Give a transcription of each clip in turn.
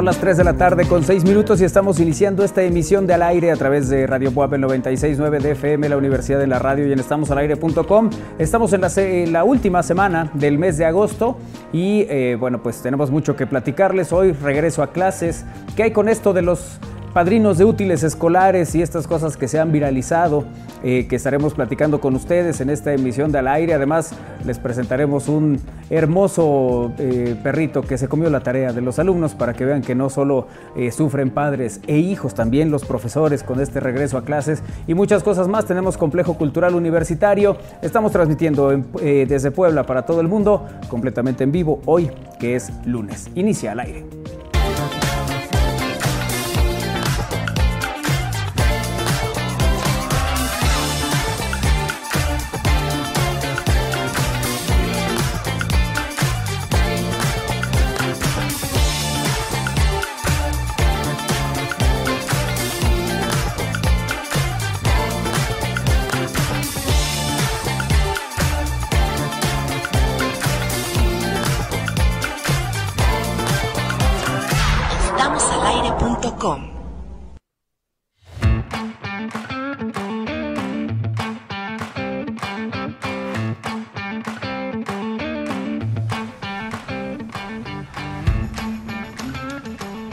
Son las 3 de la tarde con 6 minutos y estamos iniciando esta emisión de Al Aire a través de Radio Puebla 969 de FM, la Universidad de la Radio y en estamosalaire.com. Estamos en la, en la, última semana del mes de agosto y eh, bueno, pues tenemos mucho que platicarles. Hoy regreso a clases. ¿Qué hay con esto de los padrinos de útiles escolares y estas cosas que se han viralizado, eh, que estaremos platicando con ustedes en esta emisión de Al Aire. Además, les presentaremos un hermoso eh, perrito que se comió la tarea de los alumnos para que vean que no solo eh, sufren padres e hijos, también los profesores con este regreso a clases y muchas cosas más. Tenemos Complejo Cultural Universitario. Estamos transmitiendo desde Puebla para todo el mundo, completamente en vivo, hoy que es lunes. Inicia al aire.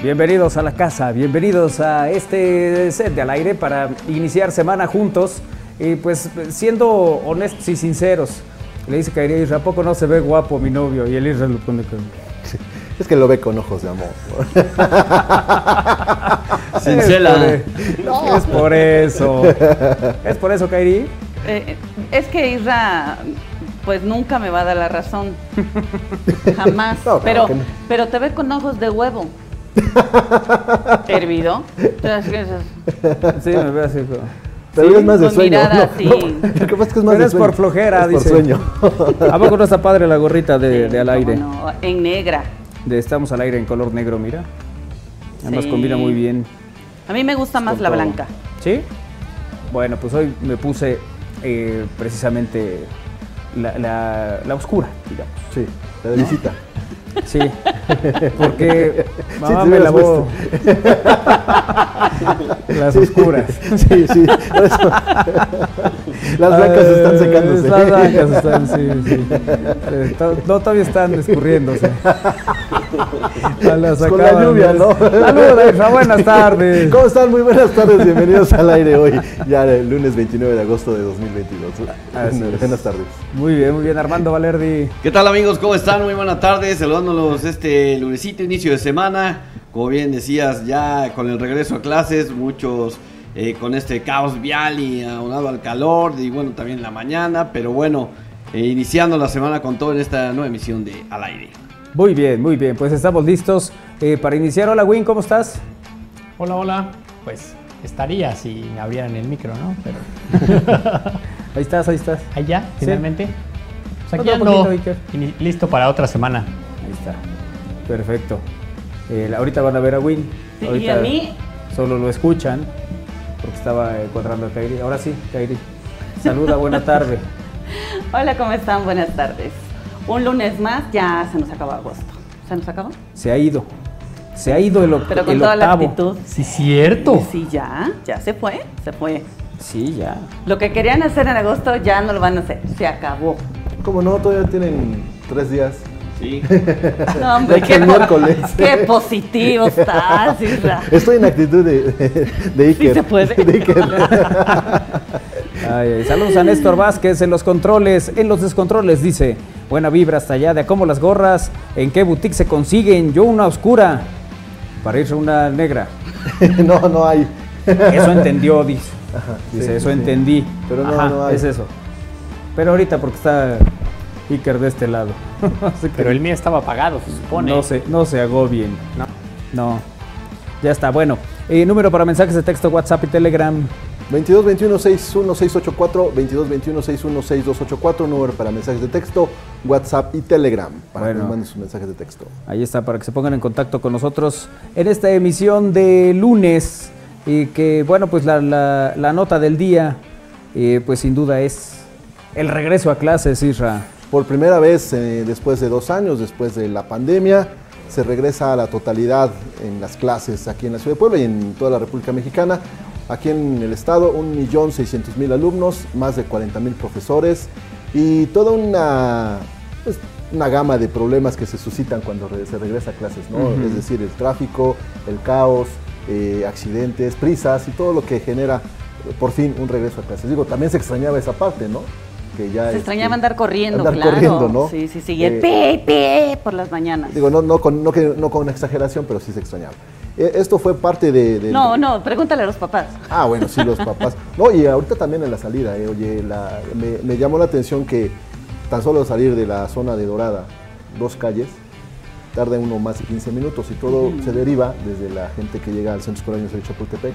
Bienvenidos a la casa, bienvenidos a este set de al aire para iniciar semana juntos y pues siendo honestos y sinceros. Le dice que Isra, ¿a poco no se ve guapo mi novio? Y el Isra lo pone con... Es que lo ve con ojos de amor. Sincera. Es por eso. ¿Es por eso, Kairi? Eh, es que Isra pues nunca me va a dar la razón. Jamás. pero, pero te ve con ojos de huevo. ¿Hervido? Sí, me veo así. Pero es más de sueño. Lo que pasa es que es más Pero es por flojera, dice. Por sueño. ¿A poco no está padre la gorrita de, al aire? No, en negra. De estamos al aire en color negro, mira. Además combina muy bien. A mí me gusta más la blanca. ¿Sí? Bueno, pues hoy me puse eh, precisamente la, la, la, oscura, digamos. Sí, la de visita. Sí, porque mamá me lavó las oscuras. Sí, sí. Las blancas están secándose. Las blancas están, sí, sí. Eh, no, todavía están escurriéndose. Con la lluvia, ¿no? Saludos, buenas tardes. ¿Cómo están? Muy buenas tardes, bienvenidos al aire hoy, ya el lunes 29 de agosto de 2022. buenas tardes. Muy bien, muy bien, Armando Valerdi. ¿Qué tal amigos? ¿Cómo están? Muy buenas tardes, saludándolos este lunesito, inicio de semana. Como bien decías, ya con el regreso a clases, muchos eh, con este caos vial y aunado al calor, y bueno, también la mañana, pero bueno, eh, iniciando la semana con todo en esta nueva emisión de Al Aire. Muy bien, muy bien, pues estamos listos eh, para iniciar. Hola Win, ¿cómo estás? Hola, hola. Pues estaría si me abrieran el micro, ¿no? Pero... ahí estás, ahí estás. Ahí ya, finalmente. Pues aquí ando, listo para otra semana. Ahí está. Perfecto. Eh, ahorita van a ver a Win. y a mí. Solo lo escuchan estaba cuadrando a Kairi. Ahora sí, Kairi. Saluda, buena tarde. Hola, ¿cómo están? Buenas tardes. Un lunes más, ya se nos acabó agosto. ¿Se nos acabó? Se ha ido. Se ha ido el, octavo. Pero con toda la actitud. Sí, cierto. Sí, ya, ya se fue, se fue. Sí, ya. Lo que querían hacer en agosto ya no lo van a hacer, se acabó. ¿Cómo no? Todavía tienen tres días. Sí. No, hombre, qué, miércoles. qué positivo estás, Isra. Estoy en actitud de, de, Iker. Sí se puede. saludos a Néstor Vázquez en los controles, en los descontroles, dice. Buena vibra hasta allá, de a cómo las gorras, en qué boutique se consiguen, yo una oscura, para irse una negra. no, no hay. Eso entendió, dice. dice, eso entendí. Pero no, no hay. Es eso. Pero ahorita porque está Iker de este lado. Pero el mío estaba apagado, se supone. No se, no se bien. No. No. Ya está, bueno. Eh, número para mensajes de texto, WhatsApp y Telegram. 22 21 61 684 22 21 61 6284 número para mensajes de texto, WhatsApp y Telegram para que manden sus mensajes de texto. Ahí está, para que se pongan en contacto con nosotros en esta emisión de lunes. Y que, bueno, pues la, la, nota del día, eh, pues sin duda es el regreso a clases, Isra por primera vez eh, después de dos años, después de la pandemia, se regresa a la totalidad en las clases aquí en la Ciudad de Puebla y en toda la República Mexicana. Aquí en el estado, 1.600.000 alumnos, más de 40.000 profesores y toda una, pues, una gama de problemas que se suscitan cuando se regresa a clases, ¿no? Es decir, el tráfico, el caos, eh, accidentes, prisas y todo lo que genera por fin un regreso a clases. Digo, también se extrañaba esa parte, ¿no? Que ya, se extrañaba este, andar corriendo, andar corriendo, ¿no? Sí, sí, sí, y el eh, por las mañanas. Digo, no, no, con, no, no con exageración, pero sí se extrañaba. Eh, esto fue parte de, No, no, pregúntale a los papás. Ah, bueno, sí, los papás. No, y ahorita también en la salida, eh, oye, me, llamó la atención que tan solo salir de la zona de Dorada, dos calles, tarda uno más de 15 minutos y todo se deriva desde la gente que llega al Centro Escolar de Chapultepec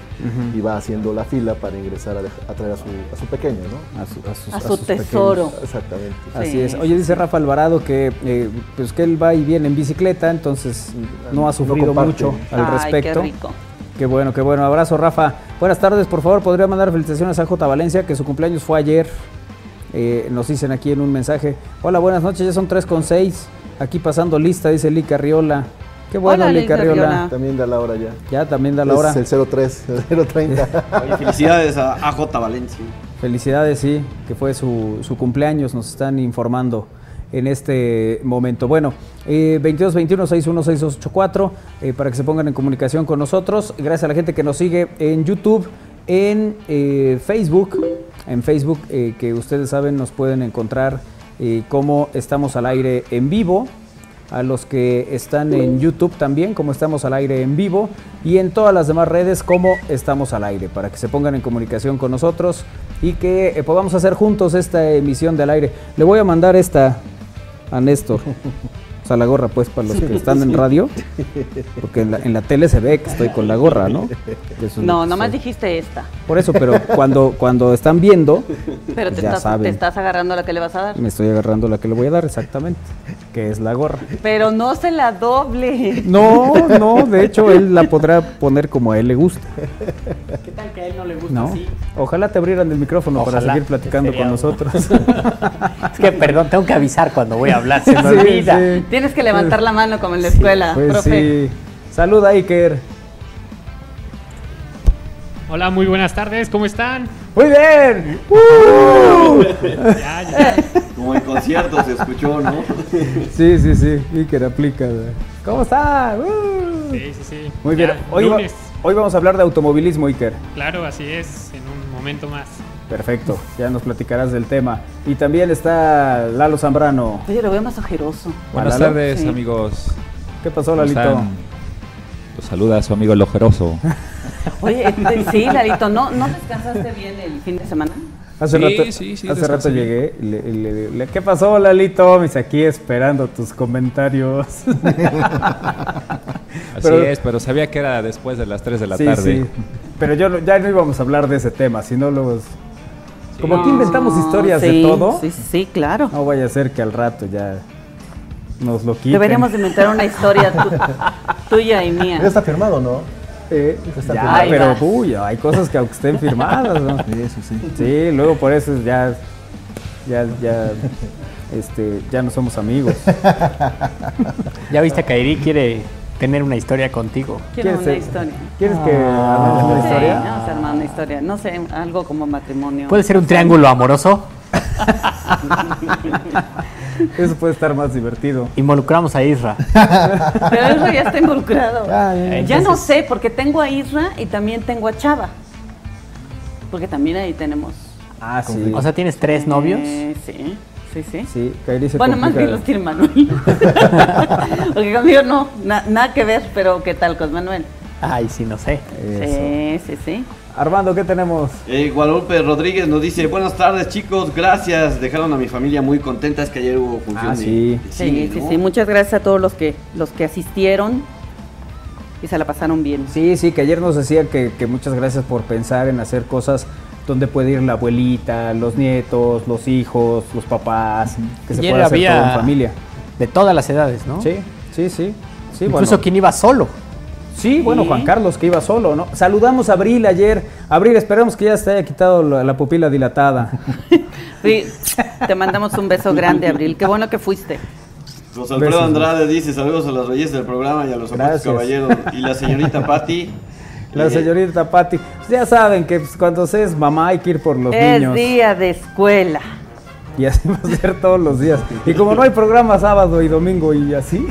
y va haciendo la fila para ingresar a, traer a su, pequeño, ¿no? A su, tesoro. Exactamente. Así es. Oye, dice Rafa Alvarado que, eh, pues que él va y viene en bicicleta, entonces no ha sufrido mucho al respecto. Ay, qué rico. Qué bueno, qué bueno. Abrazo, Rafa. Buenas tardes, por favor, podría mandar felicitaciones a J. Valencia, que su cumpleaños fue ayer. Eh, nos dicen aquí en un mensaje. Hola, buenas noches, ya son 3 con 6. Aquí pasando lista, dice Lica Riola. Qué bueno, Lica Riola. También da la hora ya. Ya, también da la hora. Es el 03, el 030. felicidades a AJ Valencia. Felicidades, sí, que fue su, cumpleaños, nos están informando en este momento. Bueno, eh, 22 21 eh, para que se pongan en comunicación con nosotros. Gracias a la gente que nos sigue en YouTube, en eh, Facebook. En Facebook, eh, que ustedes saben, nos pueden encontrar cómo estamos al aire en vivo, a los que están en YouTube también, como estamos al aire en vivo, y en todas las demás redes, como estamos al aire, para que se pongan en comunicación con nosotros y que eh, podamos hacer juntos esta emisión del aire. Le voy a mandar esta a Néstor. La gorra, pues, para los que están en radio. Porque en la, tele se ve que estoy con la gorra, ¿no? no, nomás dijiste esta. Por eso, pero cuando, cuando están viendo. Pero te, estás, te estás agarrando la que le vas a dar. Me estoy agarrando la que le voy a dar, exactamente. Que es la gorra. Pero no se la doble. No, no, de hecho, él la podrá poner como a él le gusta. ¿Qué tal que a él no le gusta así? Ojalá te abrieran el micrófono para seguir platicando con nosotros. es que, perdón, tengo que avisar cuando voy a hablar, se me olvida. Tienes que levantar la mano como en la escuela, pues profe. Sí. Saluda, Iker. Hola, muy buenas tardes, ¿cómo están? Muy bien. Uh. ya, ya. Como en concierto se escuchó, ¿no? sí, sí, sí, Iker aplica. ¿Cómo está? Uh. Sí, sí, sí. Muy bien. Hoy, hoy vamos a hablar de automovilismo, Iker. Claro, así es, en un momento más. Perfecto, ya nos platicarás del tema. Y también está Lalo Zambrano. Oye, lo veo más ojeroso. Buenas tardes, amigos. ¿Qué pasó, Lalito? Los saluda a su amigo el ojeroso. Oye, este, sí, Lalito, ¿no, ¿no descansaste bien el fin de semana? Hace sí, rato, sí, sí, hace rato llegué. ¿Qué pasó, Lalito? Me aquí esperando tus comentarios. Así es, pero sabía que era después de las 3 de la tarde. Pero yo ya no íbamos a hablar de ese tema, sino los como aquí inventamos historias de todo. Sí, sí, claro. No vaya a ser que al rato ya nos lo quiten. Deberíamos inventar una historia tuya y mía. Ya está firmado, ¿no? Eh, está ya, pero uy, hay cosas que aunque estén firmadas, ¿no? Sí, eso sí. Sí, luego por eso ya, ya, ya, este, ya no somos amigos. ya viste que Airi quiere tener una historia contigo. Quiero una historia. ¿Quieres que ah. una historia? Sí, vamos a armar una historia. No sé, algo como matrimonio. ¿Puede ser un triángulo amoroso? Eso puede estar más divertido. Involucramos a Isra. Pero Isra ya está involucrado. Ah, ya no sé, porque tengo a Isra y también tengo a Chava. Porque también ahí tenemos. Ah, sí. O sea, ¿tienes tres novios? sí. Sí, sí. Sí, Bueno, más bien los tiene Manuel. Porque conmigo no, nada que ver, pero ¿qué tal con Manuel? Ay, sí, no sé. Sí, sí, sí. Armando, ¿qué tenemos? Eh, Guadalupe Rodríguez nos dice, buenas tardes chicos, gracias, dejaron a mi familia muy contenta, es que ayer hubo función ah, sí. sí, sí, sí, muchas gracias a todos los que, los que asistieron y se la pasaron bien. Sí, sí, que ayer nos decía que, que muchas gracias por pensar en hacer cosas donde puede ir la abuelita, los nietos, los hijos, los papás, que se pueda hacer todo en familia. De todas las edades, ¿no? Sí, sí, sí. sí Incluso quien iba solo. Sí, bueno, Juan Carlos que iba solo, ¿no? Saludamos a Abril ayer. Abril, esperamos que ya se haya quitado la, pupila dilatada. Sí, te mandamos un beso grande, Abril. Qué bueno que fuiste. José Alfredo Andrade dice saludos a las reyes del programa y a los caballeros. Y la señorita Patti. La señorita Patti. Ya saben que pues, cuando se es mamá hay que ir por los niños. Es día de escuela. Y así va a ser todos los días. Y como no hay programa sábado y domingo y así.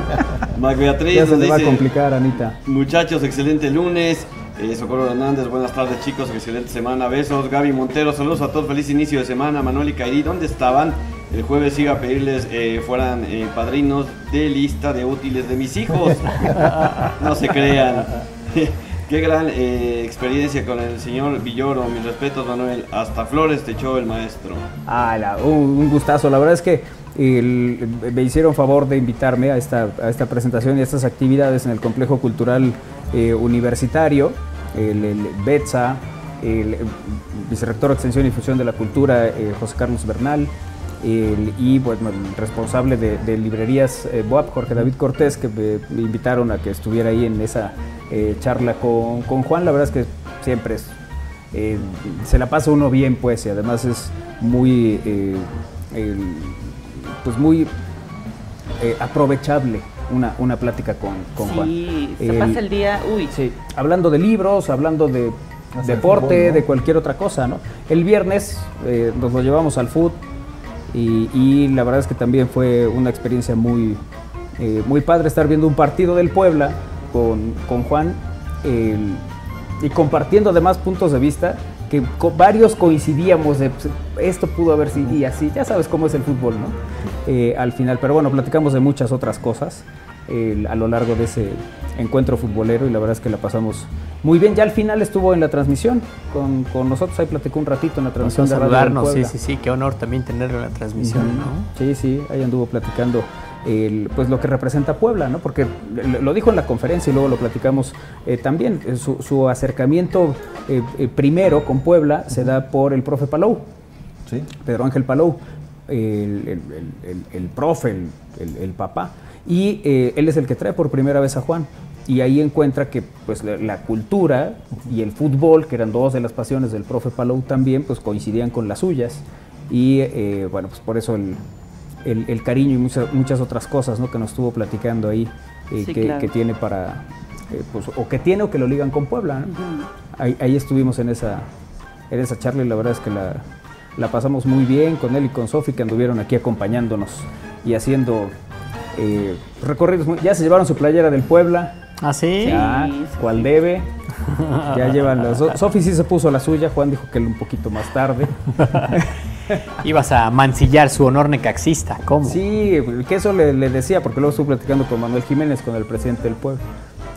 Mac Beatriz ya se va a complicar, Anita. Muchachos, excelente lunes. Eh, Socorro Hernández, buenas tardes chicos, excelente semana, besos. Gaby Montero, saludos a todos, feliz inicio de semana. Manuel y Kairi, ¿dónde estaban? El jueves iba a pedirles eh, fueran eh, padrinos de lista de útiles de mis hijos. no se crean. Qué gran eh, experiencia con el señor Villoro. Mis respetos, Manuel. Hasta Flores te echó el maestro. Ah, un, gustazo. La verdad es que me hicieron favor de invitarme a esta, presentación y a estas actividades en el Complejo Cultural Universitario el, BETSA, el, vicerrector de Extensión y Difusión de la Cultura, eh, José Carlos Bernal, y bueno, el responsable de, librerías eh, BOAP, Jorge David Cortés, que me, invitaron a que estuviera ahí en esa eh, charla con, Juan. La verdad es que siempre es, se la pasa uno bien, pues, y además es muy, pues muy aprovechable una, una plática con, con Juan. Sí, se pasa el día, uy. Sí, hablando de libros, hablando de deporte, de cualquier otra cosa, ¿no? El viernes eh, nos lo llevamos al foot y, la verdad es que también fue una experiencia muy, eh, muy padre estar viendo un partido del Puebla con, con Juan y compartiendo además puntos de vista que varios coincidíamos de pues, esto pudo haber sido y así, ya sabes cómo es el fútbol, ¿no? Eh, al final, pero bueno, platicamos de muchas otras cosas a lo largo de ese encuentro futbolero y la verdad es que la pasamos muy bien. Ya al final estuvo en la transmisión con, con nosotros, ahí platicó un ratito en la transmisión de saludarnos, sí, sí, sí, qué honor también tenerlo en la transmisión, ¿no? Sí, sí, ahí anduvo platicando pues lo que representa Puebla, ¿no? Porque lo dijo en la conferencia y luego lo platicamos eh, también. Eh, su, acercamiento eh, primero con Puebla se da por el profe Palou, ¿Sí? Pedro Ángel Palou, el, profe, el, papá. Y él es el que trae por primera vez a Juan. Y ahí encuentra que pues, la, cultura y el fútbol, que eran dos de las pasiones del profe Palou también, pues coincidían con las suyas. Y bueno, pues por eso el, el, cariño y muchas, muchas otras cosas ¿no? que nos estuvo platicando ahí, eh, que, tiene para, eh, pues, o que tiene o que lo ligan con Puebla. ahí, estuvimos en esa, en esa charla y la verdad es que la, la pasamos muy bien con él y con Sofi que anduvieron aquí acompañándonos y haciendo eh, recorridos. ya se llevaron su playera del Puebla. ¿Ah, sí? Ya, cual debe. ya llevan las Sofi sí se puso la suya, Juan dijo que un poquito más tarde. Ibas a mancillar su honor necaxista, ¿cómo? Sí, que eso le, decía, porque luego estuve platicando con Manuel Jiménez, con el presidente del pueblo.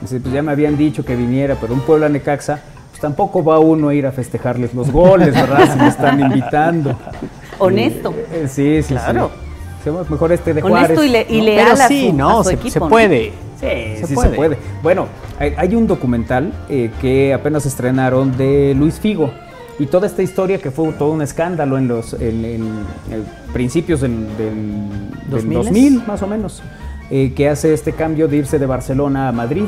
Dice, pues ya me habían dicho que viniera, pero un pueblo a Necaxa, pues tampoco va uno a ir a festejarles los goles, ¿verdad? Si me están invitando. Honesto. Eh, sí, sí, claro. sí. Mejor este de Juárez. Honesto y, leal a sí, no, se, puede. Sí, sí, se puede. Bueno, hay, un documental eh, que apenas estrenaron de Luis Figo y toda esta historia que fue todo un escándalo en los principios del, 2000, más o menos, eh, que hace este cambio de irse de Barcelona a Madrid.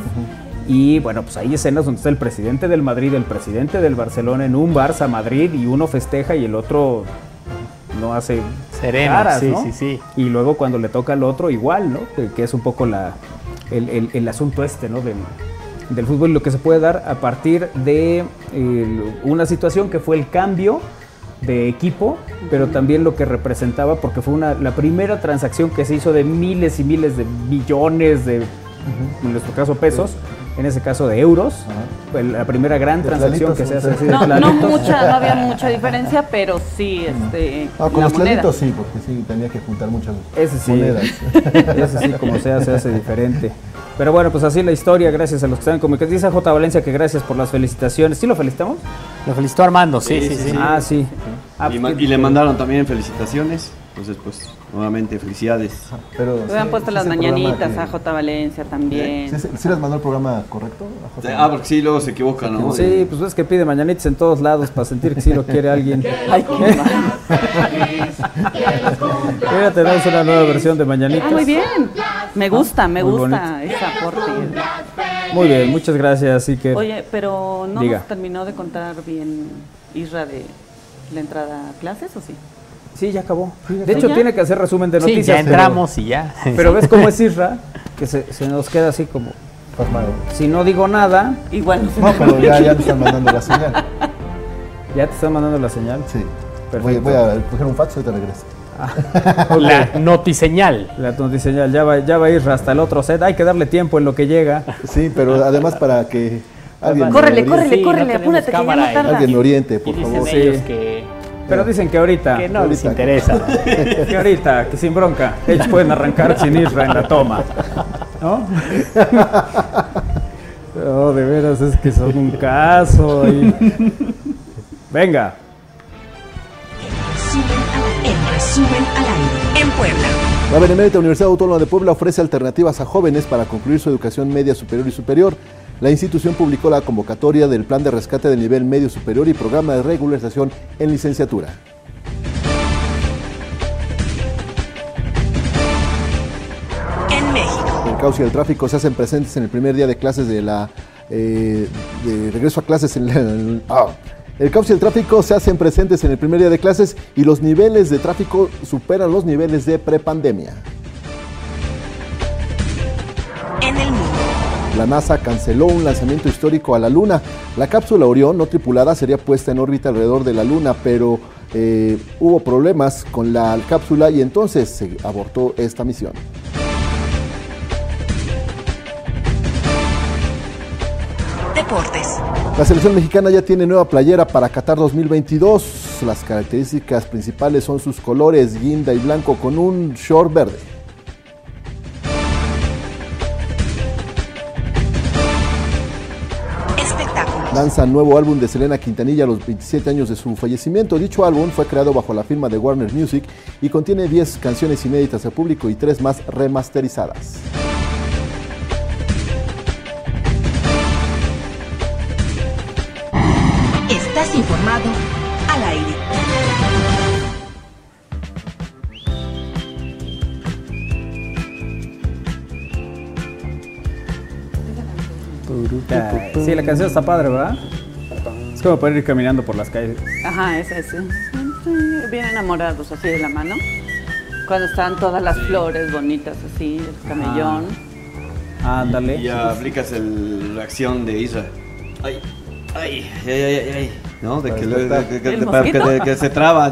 Y bueno, pues hay escenas donde está el presidente del Madrid, el presidente del Barcelona en un Barça Madrid y uno festeja y el otro no hace sereno, sí, sí, sí. Y luego cuando le toca al otro igual, ¿no? Que, es un poco la, el, el asunto este, ¿no? Del, del fútbol y lo que se puede dar a partir de una situación que fue el cambio de equipo, pero también lo que representaba, porque fue una, la primera transacción que se hizo de miles y miles de millones de, en nuestro caso, pesos. En ese caso de euros, la primera gran transacción que se hace así de no, no, mucha, no había mucha diferencia, pero sí, este. Ah, con los planitos sí, porque sí tenía que juntar muchas ese sí, monedas. Ese sí, como sea, se hace diferente. Pero bueno, pues así la historia, gracias a los que están como que dice J. Valencia que gracias por las felicitaciones. ¿Sí lo felicitamos? Lo felicitó Armando, sí, sí, sí. Ah, sí. Ah, y, pues le mandaron también felicitaciones. Entonces, pues, nuevamente, felicidades. Pero, Le han puesto las mañanitas a J. Valencia también. ¿Sí, ¿Sí, les mandó el programa correcto? ah, porque sí, luego se equivoca, ¿no? Sí, pues es que pide mañanitas en todos lados para sentir que sí lo quiere alguien. Ay, qué Mira, tenemos una nueva versión de mañanitas. Ah, muy bien. Me gusta, me gusta esa aporte. Muy bien, muchas gracias, que Oye, pero ¿no nos terminó de contar bien Isra de la entrada a clases o sí? Sí, ya acabó. de hecho, tiene que hacer resumen de noticias. Sí, ya entramos y ya. Pero ves cómo es Isra, que se, se nos queda así como. Si no digo nada. Igual. No, pero ya, ya me están mandando la señal. ¿Ya te están mandando la señal? Sí. Voy, voy, a coger un fax y te regreso. Ah. La notiseñal. La notiseñal, ya va, ya va a ir hasta el otro set. Hay que darle tiempo en lo que llega. Sí, pero además para que alguien. Córrele, córrele, córrele, apúrate que ya no tarda. Alguien oriente, por favor. Sí. Que, pero dicen que ahorita. Que no les interesa. que ahorita, que sin bronca, ellos pueden arrancar sin Isra en la toma. ¿No? Oh, de veras, es que son un caso. Y... Venga. En resumen al aire. En Puebla. La Benemérita Universidad Autónoma de Puebla ofrece alternativas a jóvenes para concluir su educación media superior y superior. La institución publicó la convocatoria del Plan de Rescate del Nivel Medio Superior y Programa de Regularización en Licenciatura. En México. El caos y el tráfico se hacen presentes en el primer día de clases de la... Eh, de regreso a clases en el, ah. El caos y el tráfico se hacen presentes en el primer día de clases y los niveles de tráfico superan los niveles de prepandemia. La NASA canceló un lanzamiento histórico a la Luna. La cápsula Orión no tripulada sería puesta en órbita alrededor de la Luna, pero eh, hubo problemas con la cápsula y entonces se abortó esta misión. Deportes. La selección mexicana ya tiene nueva playera para Qatar 2022. Las características principales son sus colores guinda y blanco con un short verde. Lanza nuevo álbum de Selena Quintanilla a los 27 años de su fallecimiento. Dicho álbum fue creado bajo la firma de Warner Music y contiene 10 canciones inéditas al público y 3 más remasterizadas. Estás informado al aire. Sí, la canción está padre, ¿verdad? Es como poder ir caminando por las calles. Ajá, es ese. Bien enamorados así de la mano. Cuando están todas las flores bonitas así, el camellón. Ándale. Y ya aplicas el, la acción de Isra. Ay, ay, ay, ay, ay, ay. ¿No? De que, se traba.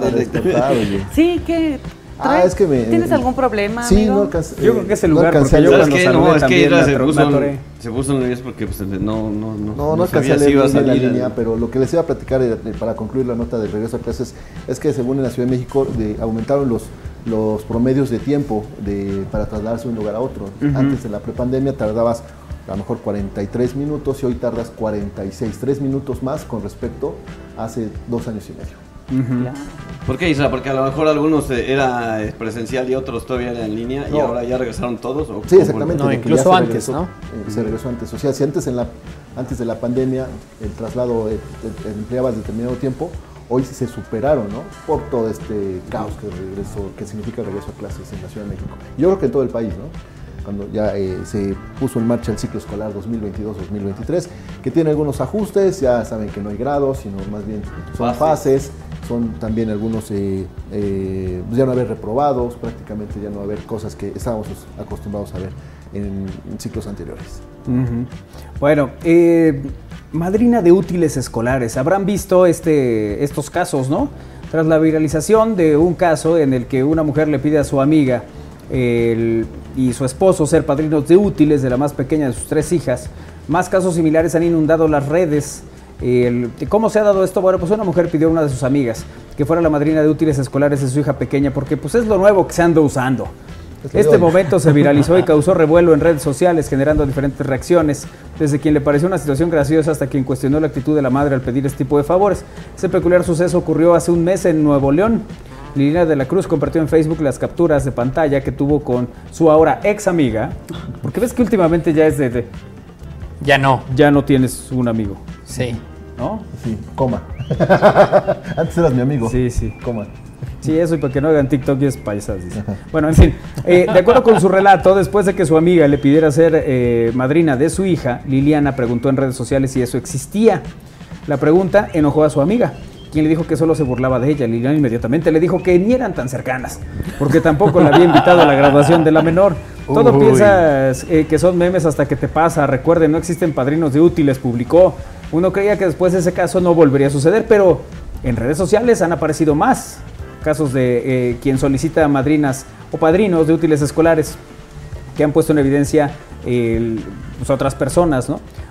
Sí, que Ah, es que me. ¿Tienes algún problema, Sí, amigo? no alcancé. Yo creo que es el no lugar, alcancé porque yo cuando No, saludé es que me se puso, se puso nervioso porque pues, no, no, no, No, no alcancé a sabía leer si a la línea, pero lo que les iba a platicar eh, para concluir la nota del regreso a clases es que según en la Ciudad de México de- aumentaron los, los promedios de tiempo de, para trasladarse de un lugar a otro. Antes de la prepandemia tardabas a lo mejor 43 minutos y hoy tardas 46, 3 minutos más con respecto a hace dos años y medio. ¿Por qué Isra? Porque a lo mejor algunos eh, era eh, presencial y otros todavía eran en línea y ahora ya regresaron todos. ¿o Sí, exactamente. No, incluso se antes, regresó, ¿no? eh, se regresó antes. O sea, si antes, en la, antes de la pandemia el traslado eh, eh, empleabas determinado tiempo, hoy se superaron, ¿no? Por todo este caos que, regreso, que significa el regreso a clases en la Ciudad de México. Yo creo que en todo el país, ¿no? Cuando ya eh, se puso en marcha el ciclo escolar 2022-2023, que tiene algunos ajustes, ya saben que no hay grados, sino más bien son Fases. fases, son también algunos, eh, eh, pues ya no haber reprobados, prácticamente ya no haber cosas que estábamos acostumbrados a ver en, ciclos anteriores. Bueno, eh, madrina de útiles escolares. Habrán visto este, estos casos, ¿no? Tras la viralización de un caso en el que una mujer le pide a su amiga y su esposo ser padrinos de útiles de la más pequeña de sus tres hijas, más casos similares han inundado las redes. El- ¿Cómo se ha dado esto? Bueno, pues una mujer pidió a una de sus amigas que fuera la madrina de útiles escolares de su hija pequeña porque pues es lo nuevo que se anda usando. Este momento se viralizó y causó revuelo en redes sociales, generando diferentes reacciones, desde quien le pareció una situación graciosa hasta quien cuestionó la actitud de la madre al pedir este tipo de favores. Ese peculiar suceso ocurrió hace un mes en Nuevo León. Liliana de la Cruz compartió en Facebook las capturas de pantalla que tuvo con su ahora ex amiga, porque ves que últimamente ya es de, de- Ya no. ya no tienes un amigo, Sí. ¿no? Sí, coma. Antes eras mi amigo. Sí, sí. Coma. Sí, eso y para que no hagan TikTok y es paisas. dice. Bueno, en fin, eh, de acuerdo con su relato, después de que su amiga le pidiera ser eh, madrina de su hija, Liliana preguntó en redes sociales si eso existía. La pregunta enojó a su amiga, quien le dijo que solo se burlaba de ella. Liliana inmediatamente le dijo que ni eran tan cercanas, porque tampoco la había invitado a la graduación de la menor. Todo piensas eh, que son memes hasta que te pasa. Recuerden, no existen padrinos de útiles, publicó. Uno creía que después de ese caso no volvería a suceder, pero en redes sociales han aparecido más casos de eh, quien solicita madrinas o padrinos de útiles escolares que han puesto en evidencia pues, otras personas.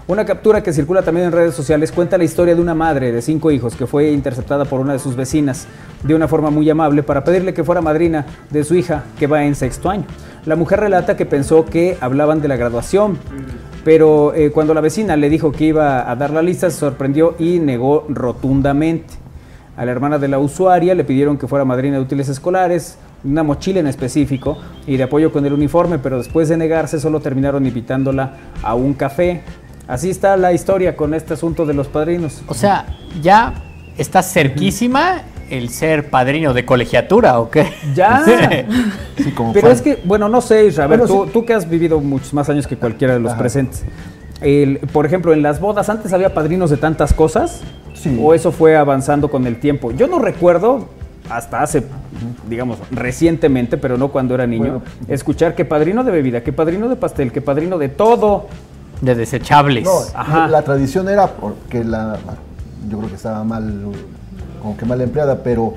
Una captura que circula también en redes sociales cuenta la historia de una madre de cinco hijos que fue interceptada por una de sus vecinas de una forma muy amable para pedirle que fuera madrina de su hija que va en sexto año. La mujer relata que pensó que hablaban de la graduación, pero eh, cuando la vecina le dijo que iba a dar la lista se sorprendió y negó rotundamente. A la hermana de la usuaria le pidieron que fuera madrina de útiles escolares, una mochila en específico y de apoyo con el uniforme, pero después de negarse solo terminaron invitándola a un café. Así está la historia con este asunto de los padrinos. O sea, ya está cerquísima el ser padrino de colegiatura, ¿o qué? Ya. Sí. como Pero es que, bueno, no sé, Israel, tú, que has vivido muchos más años que cualquiera de los presentes. por ejemplo, en las bodas, antes había padrinos de tantas cosas. Sí. ¿O eso fue avanzando con el tiempo? Yo no recuerdo, hasta hace, digamos, recientemente, pero no cuando era niño, escuchar que padrino de bebida, que padrino de pastel, que padrino de todo. De desechables. No, la tradición era porque la, yo creo que estaba mal, como que mal empleada, pero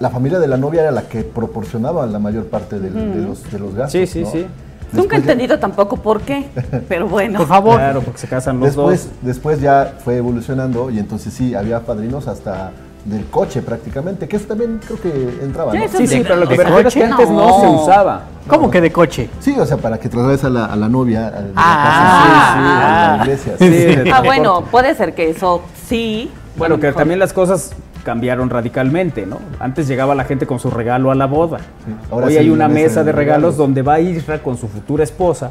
la familia de la novia era la que proporcionaba la mayor parte de, los, de los gastos. Sí, sí, sí. Nunca he entendido tampoco por qué, pero bueno. Por favor. Claro, porque se casan los después, dos. Después ya fue evolucionando y entonces sí, había padrinos hasta del coche prácticamente, que eso también creo que entraba. ¿no? Sí, sí, pero lo que me refiero es que antes no. se usaba. ¿Cómo que de coche? Sí, o sea, para que traslades a la, a la novia ah, la casa, sí, sí, a la iglesia. Sí, ah, bueno, puede ser que eso sí. Bueno, que también las cosas cambiaron radicalmente, ¿no? Antes llegaba la gente con su regalo a la boda. Hoy hay una mesa de regalos, donde va Isra con su futura esposa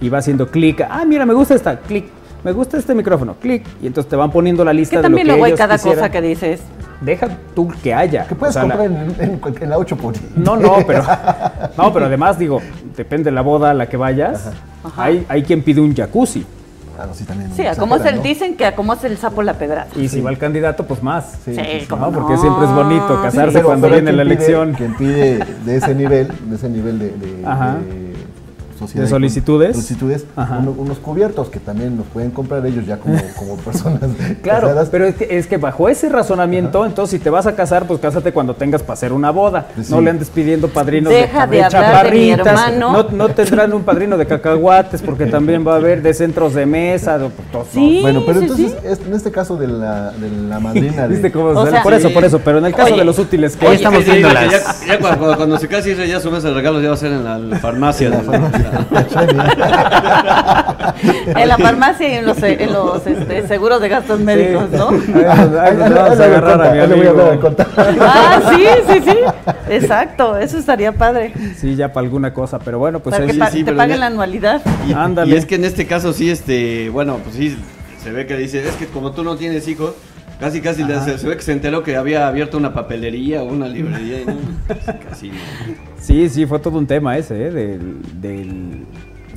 y va haciendo clic. Ah, mira, me gusta esta, clic. Me gusta este micrófono, clic. Y entonces te van poniendo la lista de lo que luego hay cada cosa que dices deja tú que haya. Que puedes comprar en, la 8 por No, no, pero no, pero además digo, depende de la boda a la que vayas. Hay, hay quien pide un jacuzzi. Claro, sí, también. Sí, a cómo es el, dicen que a cómo es el sapo la pedrada. Y si va el candidato, pues más. Sí, Porque siempre es bonito casarse cuando viene la elección. Quien pide de ese nivel, de ese nivel de de solicitudes, solicitudes unos cubiertos que también nos pueden comprar ellos ya como, como personas. claro, pero es que, es que, bajo ese razonamiento, entonces si te vas a casar, pues cásate cuando tengas para hacer una boda. No le andes pidiendo padrinos Deja de, de chaparritas. no, no tendrán un padrino de cacahuates porque también va a haber de centros de mesa. De, sí, bueno, pero entonces en este caso de la, de la madrina. De, por eso, por eso. Pero en el caso de los útiles que estamos viendo las... Ya, cuando, cuando, se case ya su mesa de regalos ya va a ser en la, farmacia. la farmacia en la farmacia y en los, en los este, seguros de gastos médicos, ¿no? Ah, sí, sí, sí. Exacto, eso estaría padre. Sí, ya para alguna cosa, pero bueno, pues para que te paguen la anualidad. Y, Ándale. y es que en este caso sí, este, bueno, pues sí, se ve que dice, es que como tú no tienes hijos, Casi, casi se, ve que se enteró que había abierto una papelería o una librería. Y no, casi, Sí, sí, fue todo un tema ese, ¿eh? del,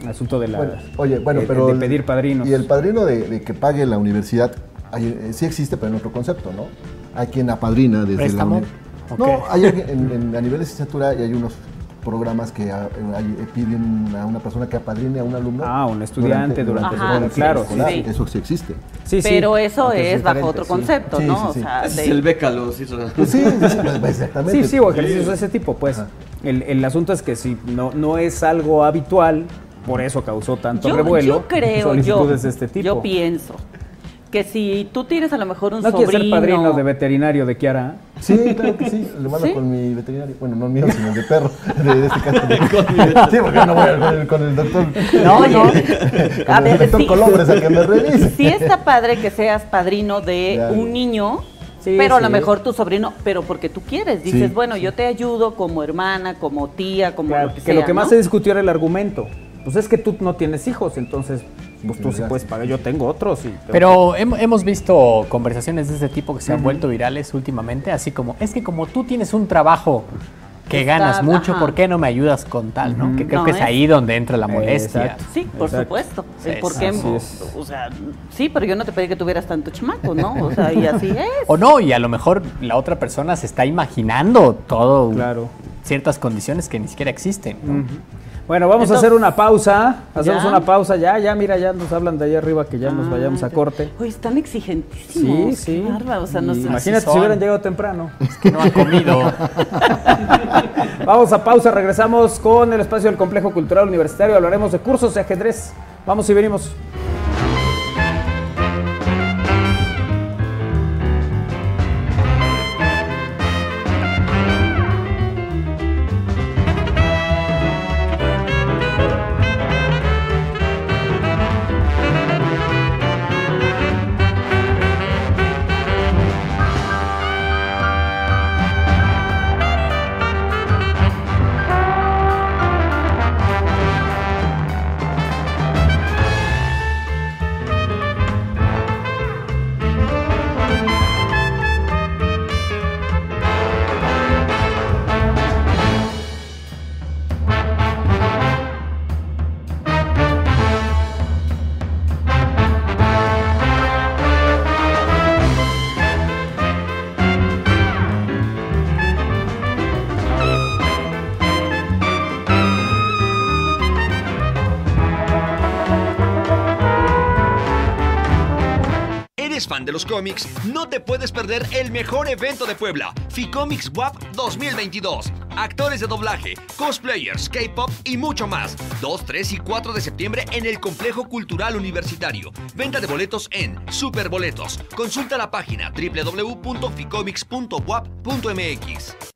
asunto de la. oye, bueno, pero. De pedir padrinos. Y el padrino de, que pague la universidad eh, sí existe, pero en otro concepto, ¿no? Hay quien apadrina desde la. No, hay en, a nivel de licenciatura y hay unos programas que ah, eh, piden a una persona que apadrine a un alumno. Ah, un estudiante durante, su claro. Eso sí existe. Sí, Pero eso es bajo otro concepto, ¿no? O sea, es el bécalo. Sí, pues sí, exactamente. Sí, sí, o ejercicios de ese tipo, pues. El, el, asunto es que si no, no es algo habitual, por eso causó tanto revuelo. Yo creo, solicitudes de este tipo. yo pienso que si tú tienes a lo mejor un ¿No sobrino... ¿No quieres ser padrino de veterinario de Kiara? Sí, claro que sí. Le mando con mi veterinario. Bueno, no mío, sino de perro. De, este caso. De... sí, porque no voy con el, con el doctor. No, no. a ver, el doctor sí, Colombres a que me revise. Sí está padre que seas padrino de un niño... Sí, pero a lo mejor tu sobrino, pero porque tú quieres, dices, bueno, yo te ayudo como hermana, como tía, como lo que, que lo que más se discutió era el argumento. Pues es que tú no tienes hijos, entonces pues tú sí puedes pagar, yo tengo otros. Y Pero hemos visto conversaciones de este tipo que se han vuelto virales últimamente, así como, es que como tú tienes un trabajo que ganas mucho, ¿por qué no me ayudas con tal? ¿no? Que creo que es, ahí donde entra la molestia. Sí, por supuesto. ¿Por qué? O sea, sí, pero yo no te pedí que tuvieras tanto chamaco, ¿no? O sea, y así es. O no, y a lo mejor la otra persona se está imaginando todo, claro. ciertas condiciones que ni siquiera existen. ¿no? Bueno, vamos a hacer una pausa. Hacemos una pausa ya, ya, mira, ya nos hablan de allá arriba que ya nos ah, vayamos a corte. Uy, están exigentísimos. Sí, sí. o sea, Imagínate si hubieran llegado temprano. Es que no han comido. vamos a pausa, regresamos con el espacio del Complejo Cultural Universitario. Hablaremos de cursos de ajedrez. Vamos y venimos. No te puedes perder el mejor evento de Puebla, Ficomics WAP 2022. Actores de doblaje, cosplayers, K-pop y mucho más. 2, 3 y 4 de septiembre en el Complejo Cultural Universitario. Venta de boletos en Superboletos. Consulta la página www.ficomics.wap.mx.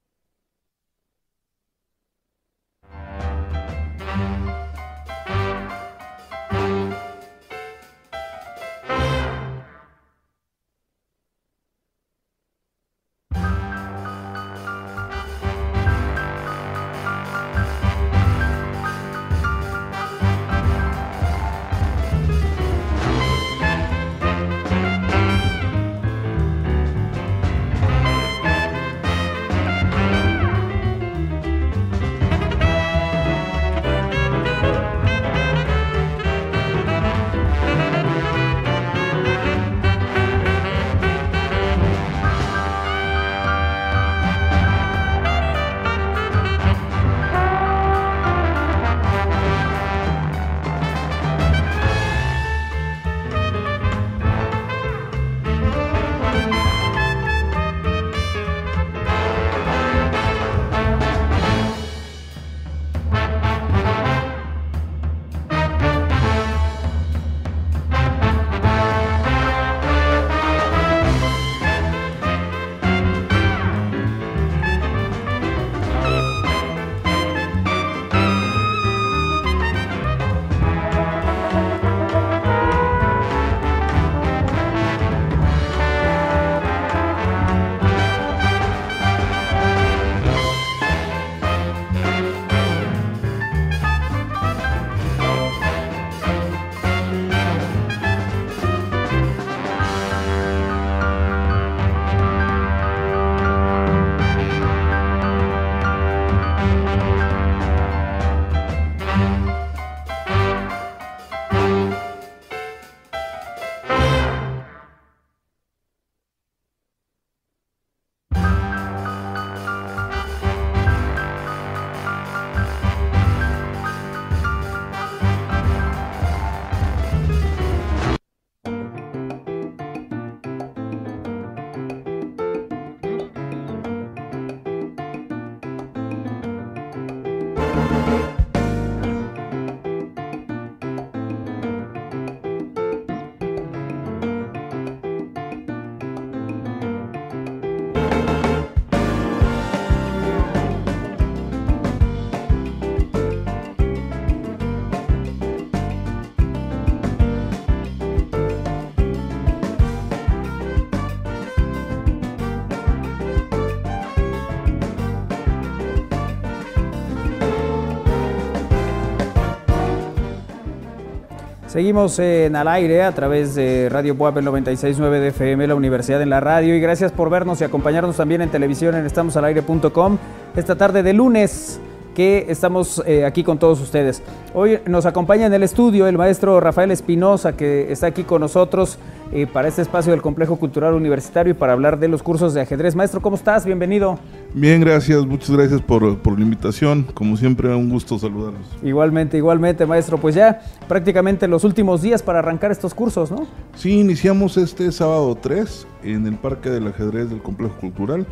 Seguimos en al aire a través de Radio Puebla 969 de FM, la Universidad en la Radio. Y gracias por vernos y acompañarnos también en televisión en estamosalaire.com esta tarde de lunes que estamos eh, aquí con todos ustedes. Hoy nos acompaña en el estudio el maestro Rafael Espinosa, que está aquí con nosotros eh, para este espacio del Complejo Cultural Universitario y para hablar de los cursos de ajedrez. Maestro, ¿cómo estás? Bienvenido. Bien, gracias, muchas gracias por, por la invitación. Como siempre, un gusto saludarlos. Igualmente, igualmente, maestro. Pues ya prácticamente los últimos días para arrancar estos cursos, ¿no? Sí, iniciamos este sábado 3 en el Parque del Ajedrez del Complejo Cultural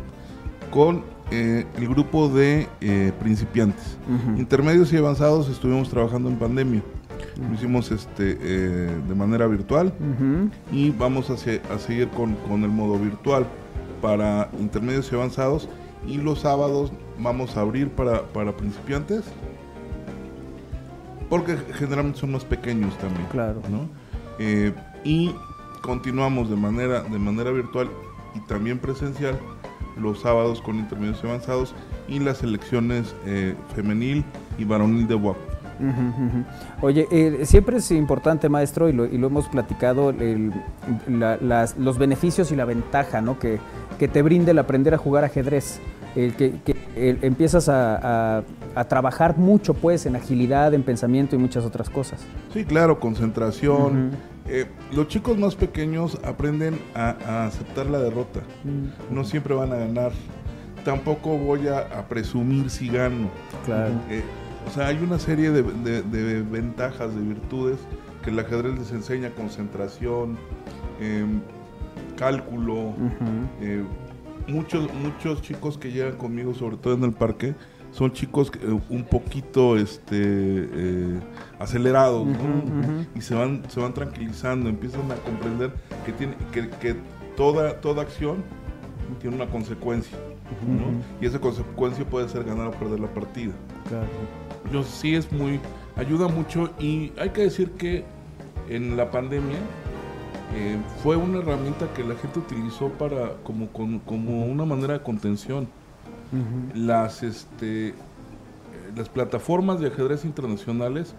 con eh, el grupo de eh, principiantes. Intermedios y avanzados estuvimos trabajando en pandemia. Lo hicimos este, eh, de manera virtual y vamos a, a seguir con, con, el modo virtual para intermedios y avanzados. Y los sábados vamos a abrir para, para principiantes porque generalmente son más pequeños también. Claro. ¿no? y continuamos de manera, de manera virtual y también presencial los sábados con intermedios avanzados y las selecciones eh, femenil y varonil de WAP. Oye, eh, siempre es importante, maestro, y lo, hemos platicado, los beneficios y la ventaja ¿no? que, que, te brinda el aprender a jugar ajedrez. El que, empiezas a, trabajar mucho, pues, en agilidad, en pensamiento y muchas otras cosas. Sí, claro, concentración. Eh, los chicos más pequeños aprenden a, aceptar la derrota. No siempre van a ganar. Tampoco voy a, presumir si gano. Claro. Eh, o sea, hay una serie de, ventajas, de virtudes que el ajedrez les enseña: concentración, em, cálculo. Eh, muchos, muchos chicos que llegan conmigo, sobre todo en el parque, son chicos un poquito este acelerados y se van se van tranquilizando empiezan a comprender que tiene que, que toda toda acción tiene una consecuencia y esa consecuencia puede ser ganar o perder la partida. Claro. yo sí es muy ayuda mucho y hay que decir que en la pandemia eh, fue una herramienta que la gente utilizó para como, como, una manera de contención las este las plataformas de ajedrez internacionales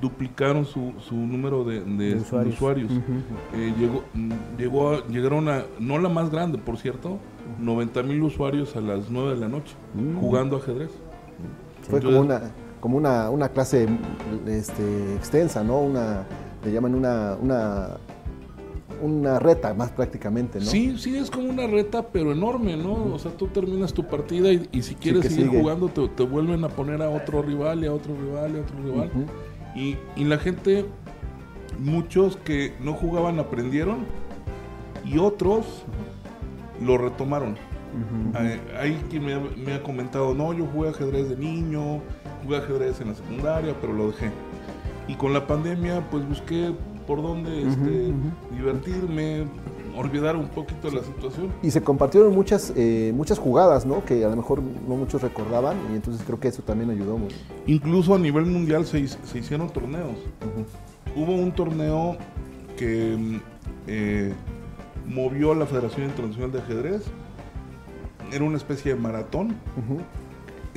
duplicaron su, su número de, usuarios. Eh, llegó, llegó llegaron a, no la más grande, por cierto, 90 mil usuarios a las 9 de la noche mm. jugando ajedrez. Fue como una como una, una clase este, extensa, ¿no? Una, le llaman una, una una reta más prácticamente, ¿no? Sí, sí, es como una reta, pero enorme, ¿no? O sea, tú terminas tu partida y, si quieres seguir jugando, te, vuelven a poner a otro rival y a otro rival y a otro rival. y, y, la gente, muchos que no jugaban aprendieron y otros lo retomaron. Hay, quien me ha, me ha comentado, no, yo jugué ajedrez de niño, jugué ajedrez en la secundaria, pero lo dejé. Y con la pandemia, pues busqué por dónde este, divertirme, olvidar un poquito la situación. Y se compartieron muchas, eh, muchas jugadas, ¿no? Que a lo mejor no muchos recordaban y entonces creo que eso también ayudó mucho. Incluso a nivel mundial se, se hicieron torneos. Hubo un torneo que eh, movió a la Federación Internacional de Ajedrez. Era una especie de maratón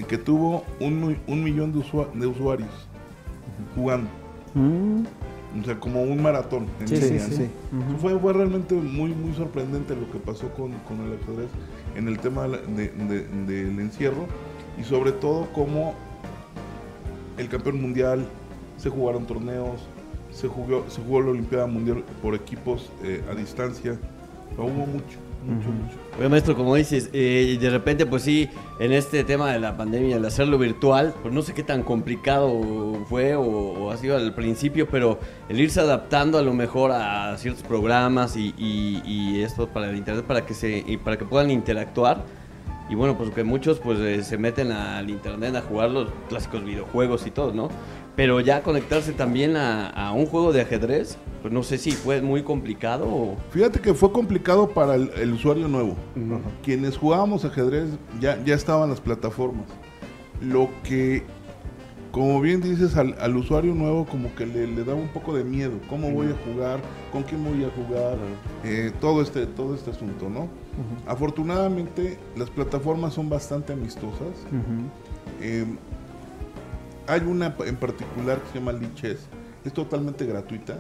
que tuvo un, un millón de, usuarios jugando. O sea, como un maratón. En sí, sí, sí. fue, fue, realmente muy, muy sorprendente lo que pasó con, con el ajedrez en el tema del de, encierro y sobre todo como el campeón mundial, se jugaron torneos, se jugó, se jugó la Olimpiada Mundial por equipos eh, a distancia, hubo mucho mucho, mucho. Oye, maestro, como dices, eh, de repente, pues sí, en este tema de la pandemia, el hacerlo virtual, pues no sé qué tan complicado fue o, ha sido al principio, pero el irse adaptando a lo mejor a ciertos programas y, esto para el internet, para que, se, y para que puedan interactuar. Y bueno, pues que muchos pues eh, se meten al internet a jugar los clásicos videojuegos y todo, ¿no? Pero ya conectarse también a, un juego de ajedrez, pues no sé si fue muy complicado o... Fíjate que fue complicado para el, usuario nuevo. Quienes jugábamos ajedrez ya, ya estaban las plataformas. Lo que, como bien dices, al, usuario nuevo como que le, le, daba un poco de miedo. ¿Cómo voy a jugar? ¿Con quién voy a jugar? Eh, todo, este, todo este asunto, ¿no? Afortunadamente las plataformas son bastante amistosas hay una en particular que se llama Lichess, es totalmente gratuita.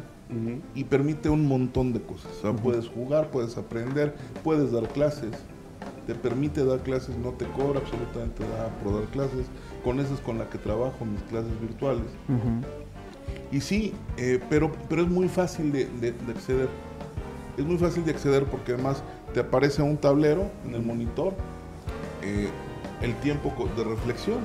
y permite un montón de cosas. O sea, puedes jugar, puedes aprender, puedes dar clases. Te permite dar clases, no te cobra absolutamente nada por dar clases. Con esas con la que trabajo, mis clases virtuales. Y sí, eh, pero, pero es muy fácil de, acceder. Es muy fácil de acceder porque además te aparece un tablero en el monitor, eh, el tiempo de reflexión.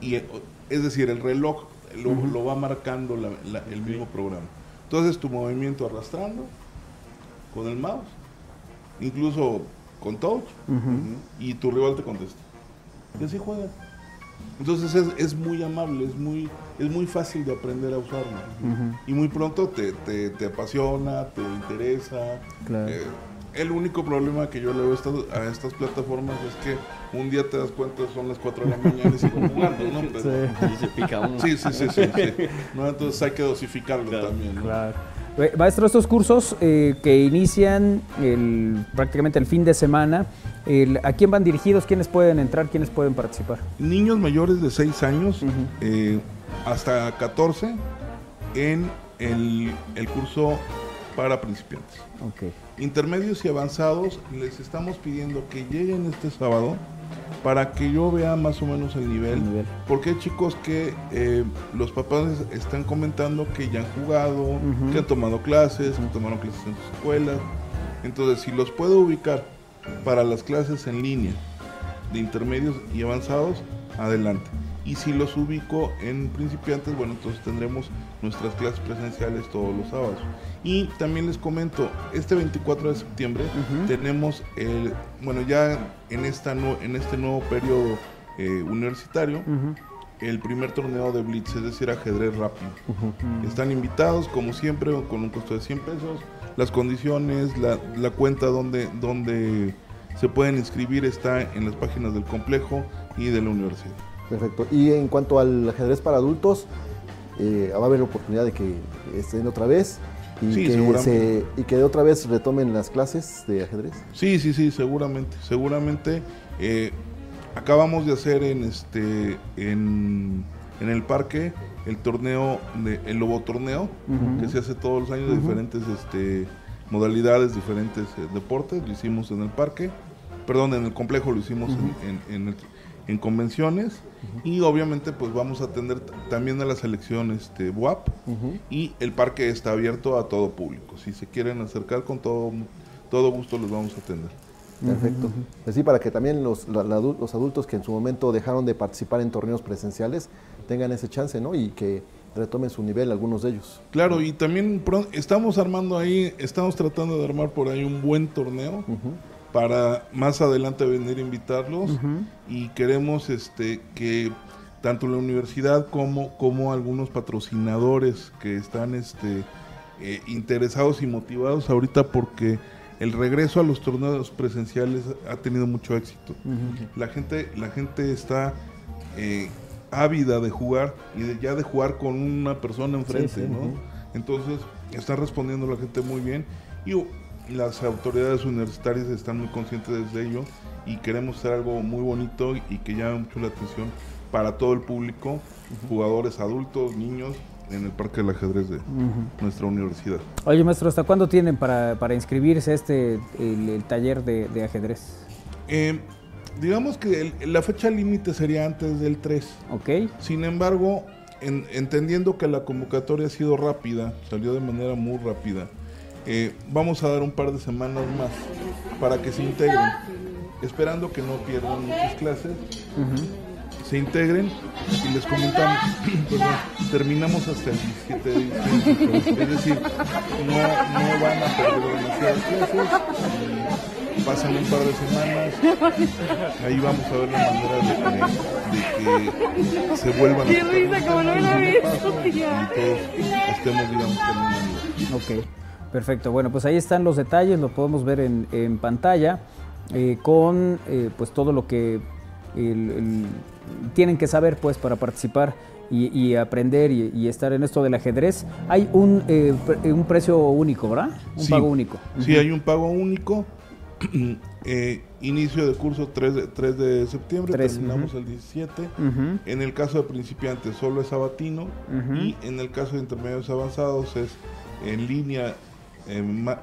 Y, es decir, el reloj lo, va marcando el mismo programa. Entonces tu movimiento arrastrando con el mouse, incluso con touch, y tu rival te contesta. Y así juega. Entonces es, muy amable, es muy, es muy fácil de aprender a usarlo. Y muy pronto te, te, apasiona, te interesa. Eh, el único problema que yo le veo a estas, plataformas es que un día te das cuenta son las 4 de la mañana y sigo jugando, ¿no? sí. se pica uno. Sí, sí, sí, sí. Entonces hay que dosificarlo también. Claro. Maestro, estos cursos eh, que inician el, prácticamente el fin de semana, ¿a quién van dirigidos? ¿Quiénes pueden entrar? ¿Quiénes pueden participar? Niños mayores de 6 años eh, hasta 14 en el, el curso para principiantes. Okay. Intermedios y avanzados, les estamos pidiendo que lleguen este sábado para que yo vea más o menos el nivel. Porque hay chicos que eh, los papás están comentando que ya han jugado, que han tomado clases, que tomaron clases en sus escuelas. Entonces, si los puedo ubicar para las clases en línea de intermedios y avanzados, adelante. Y si los ubico en principiantes, bueno, entonces tendremos nuestras clases presenciales todos los sábados. Y también les comento, este 24 de septiembre tenemos el, bueno, ya en, esta en este nuevo periodo eh, universitario, el primer torneo de Blitz, es decir, ajedrez rápido. Están invitados, como siempre, con un costo de 100 pesos. Las condiciones, la, la cuenta donde, donde se pueden inscribir está en las páginas del complejo y de la universidad. Perfecto. Y en cuanto al ajedrez para adultos, eh, va a haber oportunidad de que estén otra vez y, que y que otra vez retomen las clases de ajedrez. Sí, sí, sí, seguramente, seguramente. Eh, acabamos de hacer en este en, el parque el torneo de, el lobo torneo que se hace todos los años de diferentes este modalidades, diferentes eh, deportes. Lo hicimos en el parque, perdón, en el complejo lo hicimos en, en, el en convenciones y obviamente pues vamos a atender también a la selección este WAP y el parque está abierto a todo público. Si se quieren acercar con todo, todo gusto los vamos a atender. Perfecto. Pues sí, para que también los, los adultos que en su momento dejaron de participar en torneos presenciales tengan ese chance, ¿no? Y que retomen su nivel algunos de ellos. Claro, y también estamos armando ahí, estamos tratando de armar por ahí un buen torneo para más adelante venir a invitarlos. Y queremos este que tanto la universidad como, como algunos patrocinadores que están este, eh, interesados y motivados ahorita porque el regreso a los torneos presenciales ha tenido mucho éxito. La gente, la gente está eh, ávida de jugar y de, ya de jugar con una persona enfrente, ¿no? Entonces está respondiendo la gente muy bien. Y las autoridades universitarias están muy conscientes de ello y queremos hacer algo muy bonito y que llame mucho la atención para todo el público, jugadores adultos, niños, en el Parque del Ajedrez de nuestra universidad. Oye, maestro, ¿hasta cuándo tienen para, inscribirse a este, el, taller de, ajedrez? Eh, digamos que la fecha límite sería antes del 3. Ok. Sin embargo, entendiendo que la convocatoria ha sido rápida, salió de manera muy rápida, eh, vamos a dar un par de semanas más para que se integren, esperando que no pierdan muchas clases, se integren y les comentamos, terminamos hasta el 17 de diciembre, es decir, no, no van a perder demasiadas clases, pasan un par de semanas, ahí vamos a ver la manera de, que se vuelvan a... y todos estemos, digamos, terminando. Okay. Perfecto, bueno, pues ahí están los detalles, lo podemos ver en, pantalla, eh, con eh, pues todo lo que tienen que saber pues para participar y, aprender y, estar en esto del ajedrez. Hay un, eh, un precio único, ¿verdad? Un pago único. Sí, hay un pago único. Eh, inicio de curso 3 de, 3 de septiembre, terminamos el 17. En el caso de principiantes solo es sabatino y en el caso de intermedios avanzados es en línea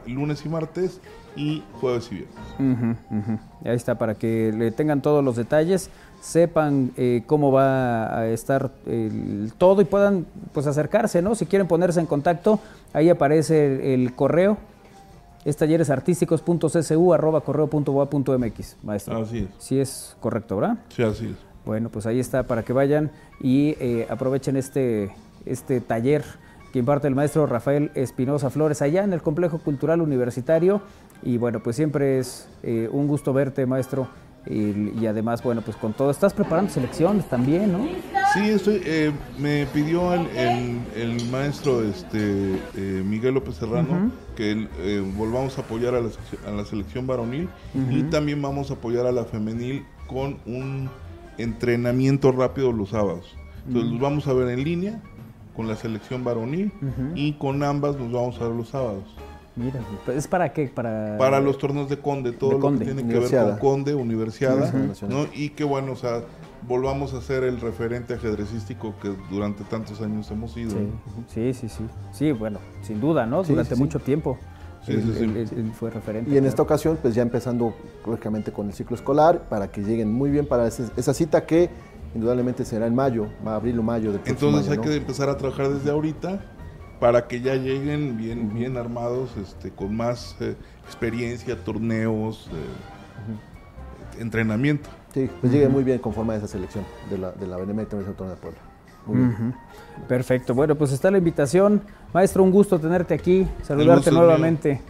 lunes y martes y jueves y viernes. Ahí está, para que le tengan todos los detalles, sepan eh, cómo va a estar el, todo y puedan pues acercarse, ¿no? Si quieren ponerse en contacto, ahí aparece el, correo, es talleresartísticos.ccu arroba correo.boa.mx, maestro. Así es. Sí es correcto, ¿verdad? Sí, así es. Bueno, pues ahí está para que vayan y eh, aprovechen este, este taller que imparte el maestro Rafael Espinosa Flores allá en el Complejo Cultural Universitario. Y bueno, pues siempre es eh, un gusto verte, maestro. Y, además, bueno, pues con todo, estás preparando selecciones también, ¿no? Sí, estoy, eh, me pidió el, el, maestro este, eh, Miguel López Serrano que volvamos a apoyar a la, a la selección varonil y también vamos a apoyar a la femenil con un entrenamiento rápido los sábados. Entonces los vamos a ver en línea con la selección varonil y con ambas nos vamos a ver los sábados. Mira, pues, ¿es para qué? Para, para los torneos de Conde, todo lo que tiene que ver con Conde, Universidad, ¿no? Y que bueno, o sea, volvamos a ser el referente ajedrecístico que durante tantos años hemos sido. Sí, sí, sí. Sí, bueno, sin duda, ¿no? durante mucho tiempo. Él, fue referente. Y en esta ocasión, pues ya empezando lógicamente con el ciclo escolar, para que lleguen muy bien para esa cita que indudablemente será en mayo, va a abril o mayo del Entonces hay que empezar a trabajar desde ahorita para que ya lleguen bien, bien armados, este, con más eh, experiencia, torneos, eh, entrenamiento. Sí, pues llegue muy bien conforme a esa selección de la, de la Benemérita Torneo de Puebla. Perfecto, bueno, pues está la invitación. Maestro, un gusto tenerte aquí, saludarte nuevamente.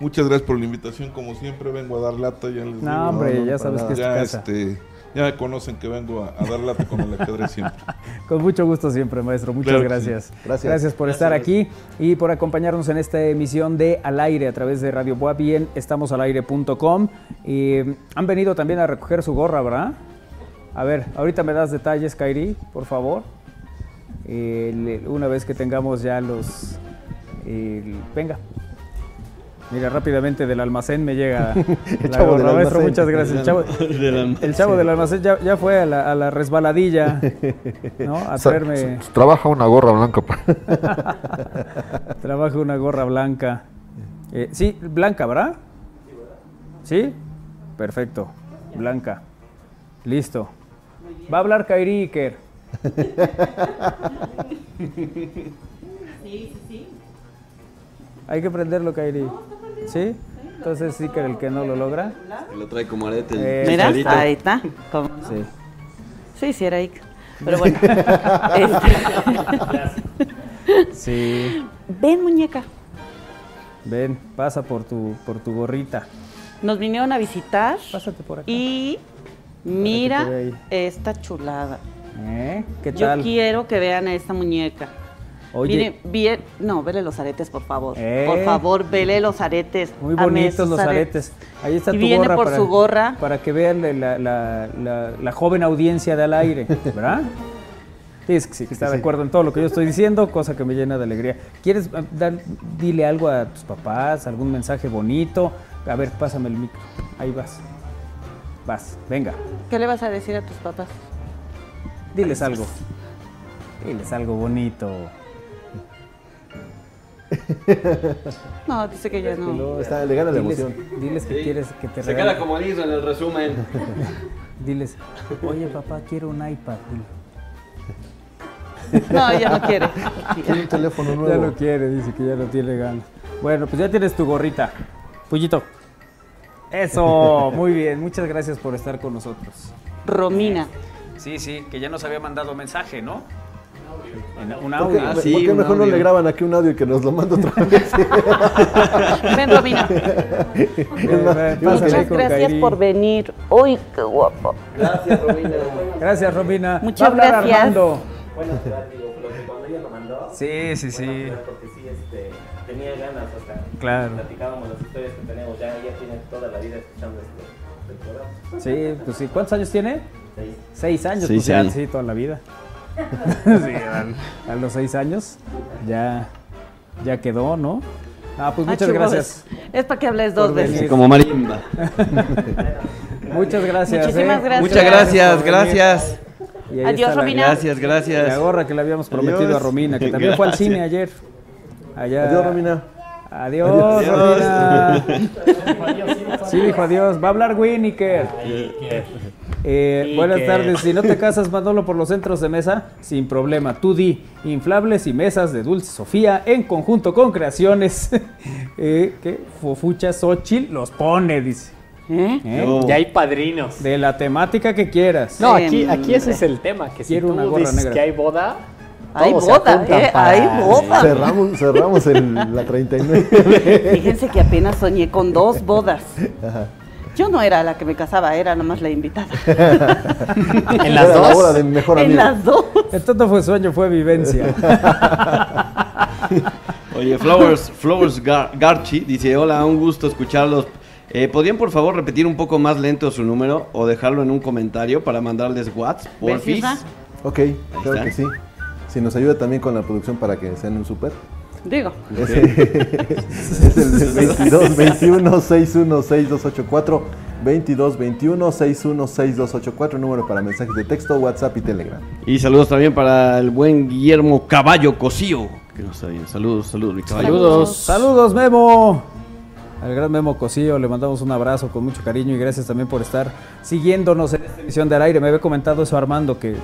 Muchas gracias por la invitación, como siempre vengo a dar lata. Ya les no, hombre, ya sabes que es ya, casa. Este, ya me conocen que vengo a, dar lata con el ajedrez siempre. con mucho gusto siempre, maestro. Muchas gracias. gracias. gracias. por estar aquí y por acompañarnos en esta emisión de Al Aire a través de Radio Boa Bien, estamos al aire.com. Y han venido también a recoger su gorra, ¿verdad? A ver, ahorita me das detalles, Kairi, por favor. una vez que tengamos ya los... venga, Mira, rápidamente del almacén me llega el chavo del maestro, muchas gracias. El chavo, el chavo del almacén ya, ya fue a la, a la, resbaladilla, ¿no? A traerme... Trabaja una gorra blanca. Trabaja una gorra blanca. Eh, sí, blanca, ¿verdad? ¿Sí? Perfecto, blanca. Listo. Va a hablar Kairi Iker. Sí, sí, sí. Hay que prenderlo, Kairi. ¿Sí? Entonces sí que el que no lo logra. lo trae como arete. Eh, Mira, ahí está. Sí. Sí, sí era Ike. Pero bueno. Este. sí. Ven, muñeca. Ven, pasa por tu, por tu gorrita. Nos vinieron a visitar. Pásate por acá. Y mira esta chulada. ¿Eh? ¿Qué tal? Yo quiero que vean a esta muñeca. Oye. bien, no, vele los aretes, por favor. Por eh. favor, vele los aretes. Muy bonitos los aretes. Ahí está y tu viene gorra. por para, su gorra. Para que vean la, joven audiencia de al aire, ¿verdad? Sí, sí, está de acuerdo en todo lo que yo estoy diciendo, cosa que me llena de alegría. ¿Quieres ah, dar, dile algo a tus papás, algún mensaje bonito? A ver, pásame el micro. Ahí vas. Vas, venga. ¿Qué le vas a decir a tus papás? Diles algo. Diles algo bonito. No, dice que ya no. está, le gana la emoción. Diles que quieres que te Se queda como dice en el resumen. Diles, oye papá, quiero un iPad. No, ya no quiere. Tiene un teléfono nuevo. Ya no quiere, dice que ya no tiene ganas. Bueno, pues ya tienes tu gorrita. Pullito. Eso, muy bien. Muchas gracias por estar con nosotros. Romina. Sí, sí, que ya nos había mandado mensaje, ¿no? Un audio. ¿Por qué, mejor no le graban aquí un audio y que nos lo manda otra vez? Ven, Romina. Muchas gracias por venir. Uy, qué guapo. Gracias, Romina. Gracias, Romina. Muchas gracias. Armando. Bueno, digo, cuando ella lo mandó. Sí, sí, sí. Porque sí, este, tenía ganas, o sea, claro. platicábamos las historias que tenemos. Ya ella tiene toda la vida escuchando este, este programa. Sí, pues sí. ¿Cuántos años tiene? Seis. Seis años, pues ya, sí, toda la vida. sí, a, los seis años ya, ya quedó, ¿no? Ah, pues muchas gracias. Es para que hables dos veces. Como marimba. muchas gracias. Muchísimas ¿eh? gracias. Muchas gracias, gracias. Adiós, Romina. Gracias, gracias. La gorra que le habíamos prometido Adiós. a Romina, que también fue al cine ayer. Allá. Adiós, Romina. Adiós, Romina. Sí, dijo adiós. Va a hablar Winniker. Eh, buenas tardes. Si no te casas, Manolo, por los centros de mesa, sin problema. Tú di inflables y mesas de Dulce Sofía en conjunto con creaciones. eh, que Fofucha Xochitl los pone, dice. ¿Eh? ¿Eh? Ya hay padrinos. De la temática que quieras. No, aquí, aquí hombre. ese es el tema, que si Quiero tú una gorra dices negra. que hay boda, Hay boda, ¿eh? para- Hay boda. Cerramos, cerramos el, la 39. Fíjense que apenas soñé con dos bodas. Yo no era la que me casaba, era nomás la invitada. En las Era la dos. boda de mi mejor en amigo. las dos. Esto no fue sueño, fue vivencia. Oye, Flowers, Flowers Gar- Garchi dice, hola, un gusto escucharlos. Eh, ¿Podrían por favor repetir un poco más lento su número o dejarlo en un comentario para mandarles WhatsApp? ¿Ves, Porfis. Isra? Ok, claro está. que sí. Si nos ayuda también con la producción para que sean un súper. Digo, Es, es el 22 21 61 6284 22 21 61 6284 número para mensajes de texto, WhatsApp y Telegram. Y saludos también para el buen Guillermo Caballo Cosío, que no está bien. Saludos, saludos, mi caballo. Saludos. Saludos, Memo. Al gran Memo Cosillo le mandamos un abrazo con mucho cariño y gracias también por estar siguiéndonos en esta edición del aire. Me había comentado eso Armando que,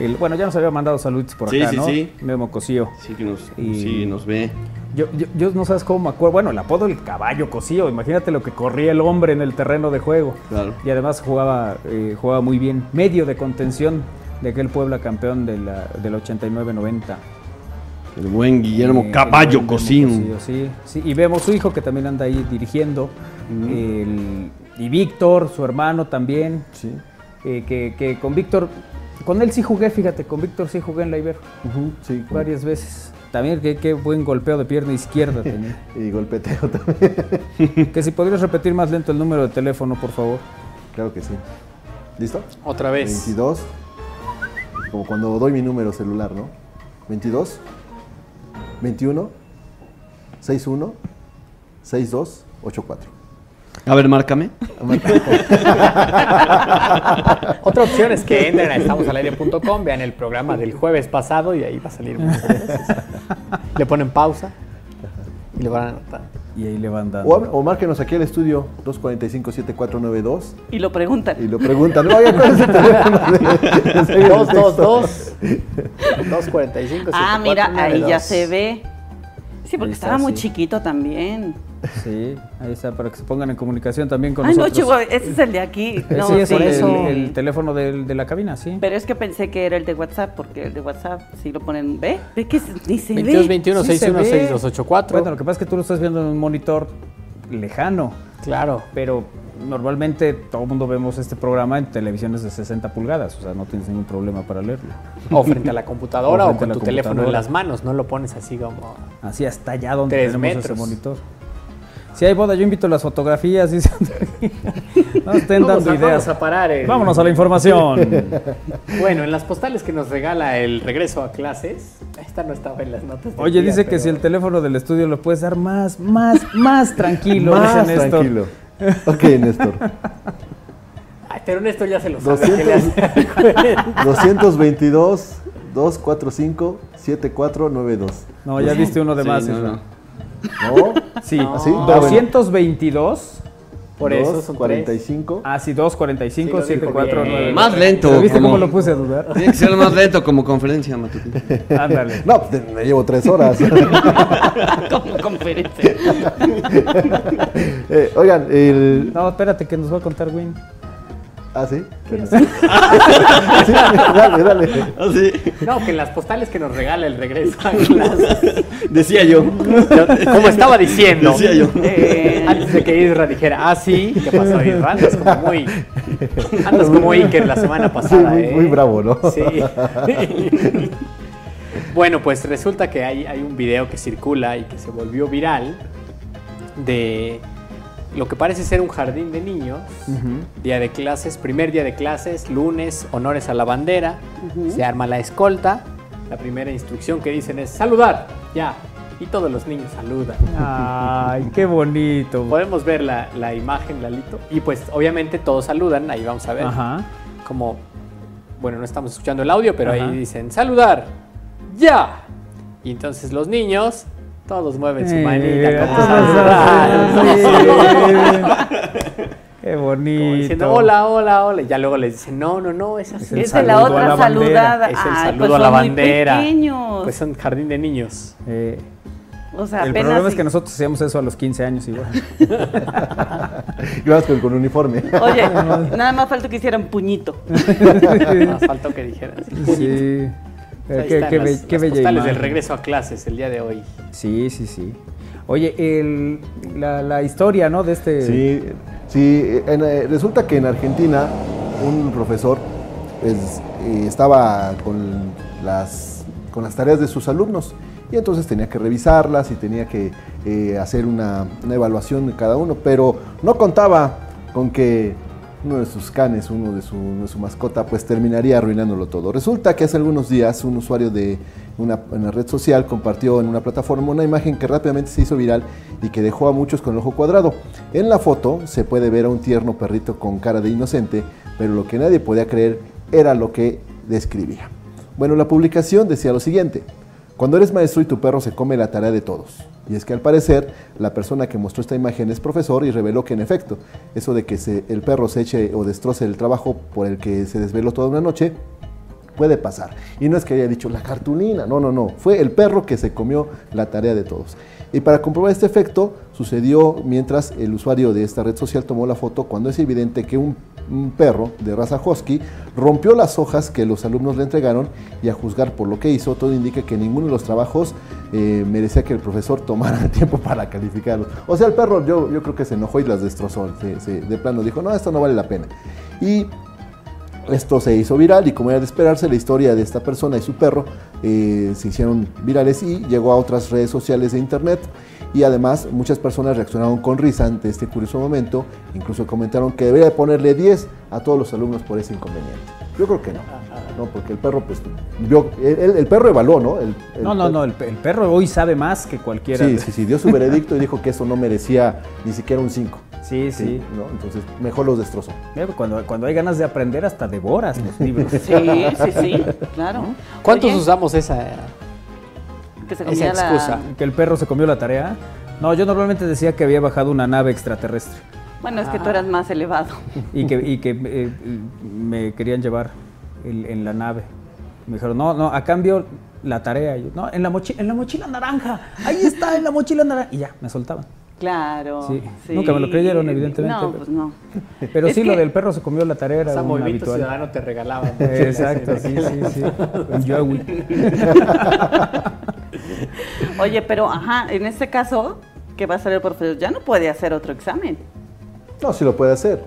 el, bueno, ya nos había mandado saludos por Sí, acá, sí, ¿no? sí. Memo Cosillo. Sí, que nos, Y- sí, nos ve. Yo, yo, yo no sabes cómo me acuerdo. Bueno, el apodo el caballo Cosillo. Imagínate lo que corría el hombre en el terreno de juego. Claro. Y además jugaba, eh, jugaba muy bien. Medio de contención de aquel Puebla campeón de la, del 89-90. El buen Guillermo Eh, Caballo el Cosío. Cosío, sí, sí. Y vemos su hijo que también anda ahí dirigiendo. El- y Víctor, su hermano también. Sí. eh, que, que con Víctor, con él sí jugué, fíjate, con Víctor sí jugué en la Ibero sí, varias veces. También qué, qué buen golpeo de pierna izquierda tenía. Y golpeteo también. que si podrías repetir más lento el número de teléfono, por favor. Claro que sí. ¿Listo? Otra vez. 22. Como cuando doy mi número celular, ¿no? 22 21 61 62 84. A ver, márcame. Otra opción es que entren a estamosalaire.com, vean el programa del jueves pasado y ahí va a salir muchas veces. Le ponen pausa y le van a anotar. Y ahí le van O, dando. o márquenos aquí al estudio 245-7492 y lo preguntan. y lo preguntan. Oye, ¿cuál es el teléfono de, de serie de 222 245 Ah, mira, ahí ya 7492. se ve. Sí, porque estaba muy sí. chiquito también. Sí, ahí está, para que se pongan en comunicación también con Ay, no, nosotros. chihuahua, ese es el de aquí. No, sí, es sí. el, eso. el teléfono de la cabina, sí. Pero es que pensé que era el de WhatsApp, porque el de WhatsApp sí lo ponen. ¿Ve? ¿Ve que ni se 22 ve? 21 Sí se 61 ve. 6284. Bueno, lo que pasa es que tú lo estás viendo en un monitor lejano, claro. pero normalmente todo el mundo vemos este programa en televisiones de 60 pulgadas, o sea, no tienes ningún problema para leerlo. O frente a la computadora O o, con tu teléfono en las manos, no lo pones así como. Así hasta allá donde tenemos ese metros. monitor. Si hay boda, yo invito las fotografías. dice. no estén dando a- ideas. vamos a parar el- Vámonos a la información. Bueno, en las postales que nos regala el regreso a clases, esta no estaba en las notas. Oye, día, dice que si el teléfono del estudio lo puedes dar más, más, más tranquilo. Más dice Néstor. tranquilo. Ok, Néstor. Ay, pero Néstor ya se lo sabe. 200. ¿qué le hace? 222 245 7492. No, ya diste uno de Sí, más. no, no. ¿No? Sí, ¿Así? Ah, bueno. 222. Por eso son tres. 45. Ah, sí, 245 Sí, lo dijo 749. bien. Más lento. ¿Pero ¿Viste como- cómo lo puse a dudar? Tiene que ser más lento como conferencia matutina. Ándale. No, pues, me llevo tres horas. Como conferencia. Eh, oigan, el. No, espérate que nos va a contar Win. Ah, sí. Sí, dale, dale. Ah, sí. No, que en las postales que nos regala el regreso a clases. Decía yo. Como estaba diciendo. Decía yo. Eh, Antes de que Isra dijera, ah, sí, ¿qué pasó, Isra? Andas como muy. Andas como Iker la semana Sí, pasada, muy, ¿eh? muy bravo, ¿no? Sí. bueno, pues resulta que hay, hay un video que circula y que se volvió viral de lo que parece ser un jardín de niños. Día de clases, primer día de clases, lunes, honores a la bandera. Se arma la escolta. La primera instrucción que dicen es saludar, ya. y todos los niños saludan. Ay, qué bonito. Podemos ver la, la imagen, Lalito. Y pues obviamente todos saludan, ahí vamos a ver. Ajá. Como, bueno, no estamos escuchando el audio, pero ahí dicen, saludar, ya. Y entonces los niños, todos mueven su Eh, manita como todos saludar. Qué bonito. Como diciendo, hola, hola, hola. Y ya luego les dicen, no, no, no, es así. Es Esa es la otra la bandera. saludada. Es el Ay, saludo pues a la bandera. pequeños. Pues son jardín de niños. Eh, o sea, el problema es que nosotros hacíamos eso a los 15 años igual. Vas con, con uniforme. Oye, nada más falta que hicieran puñito. Más faltó que dijeran. Sí. Ahí Qué, están qué las- be- las qué bella postales del regreso a clases el día de hoy. Sí, sí, sí. Oye, el- la, la historia, ¿no? De este... Sí, sí en, eh, resulta que en Argentina un profesor pues, eh, estaba con las, con las tareas de sus alumnos y entonces tenía que revisarlas y tenía que eh, hacer una, una evaluación de cada uno, pero no contaba con que uno de sus canes, uno de su, mascota, pues terminaría arruinándolo todo. Resulta que hace algunos días un usuario de una red social compartió en una plataforma una imagen que rápidamente se hizo viral y que dejó a muchos con el ojo cuadrado. En la foto se puede ver a un tierno perrito con cara de inocente, pero lo que nadie podía creer era lo que describía. Bueno, la publicación decía lo siguiente. Cuando eres maestro y tu perro se come la tarea de todos. Y es que al parecer la persona que mostró esta imagen es profesor y reveló que en efecto, eso de que se- el perro se eche o destroce el trabajo por el que se desveló toda una noche, puede pasar. Y no es que haya dicho la cartulina, no, no, no, fue el perro que se comió la tarea de todos. Y para comprobar este efecto, sucedió mientras el usuario de esta red social tomó la foto cuando es evidente que un, un perro de raza husky rompió las hojas que los alumnos le entregaron y a juzgar por lo que hizo, todo indica que ninguno de los trabajos eh, merecía que el profesor tomara tiempo para calificarlos. O sea, el perro yo, yo creo que se enojó y las destrozó, de plano dijo, no, esto no vale la pena. Y esto se hizo viral y como era de esperarse, la historia de esta persona y su perro eh, se hicieron virales y llegó a otras redes sociales de internet. Y además muchas personas reaccionaron con risa ante este curioso momento, incluso comentaron que debería de ponerle 10 a todos los alumnos por ese inconveniente. Yo creo que no, no porque el perro, pues, vio- el, el perro evaluó, ¿no? El- el No, no, no, el, pe- el perro hoy sabe más que cualquiera. Sí, sí, sí, dio su veredicto y dijo que eso no merecía ni siquiera un 5. Sí, sí. ¿no? Entonces, mejor los destrozó. Mira, Cuando, cuando hay ganas de aprender, hasta devoras los libros. Sí, sí, sí, claro. ¿Cuántos Oye, usamos esa, que se esa comía la- excusa? Que el perro se comió la tarea. No, yo normalmente decía que había bajado una nave extraterrestre Bueno, es que tú eras más elevado. y que, y que eh, me querían llevar el- en la nave. Me dijeron, no, no, a cambio la tarea. Yo, no, en la, mochi- en la mochila naranja. Ahí está, en la mochila naranja. Y ya, me soltaban. Claro. Sí. Nunca me lo creyeron, evidentemente, No, pero- pues no. Pero Es sí, que- lo del perro se comió la tarea era O sea, Movimiento habitual. Ciudadano te regalaba. Exacto, sí, sí, sí. Un. Oye, pero ajá, en este caso, que va a ser el profesor, ya no puede hacer otro examen. No, sí lo puede hacer.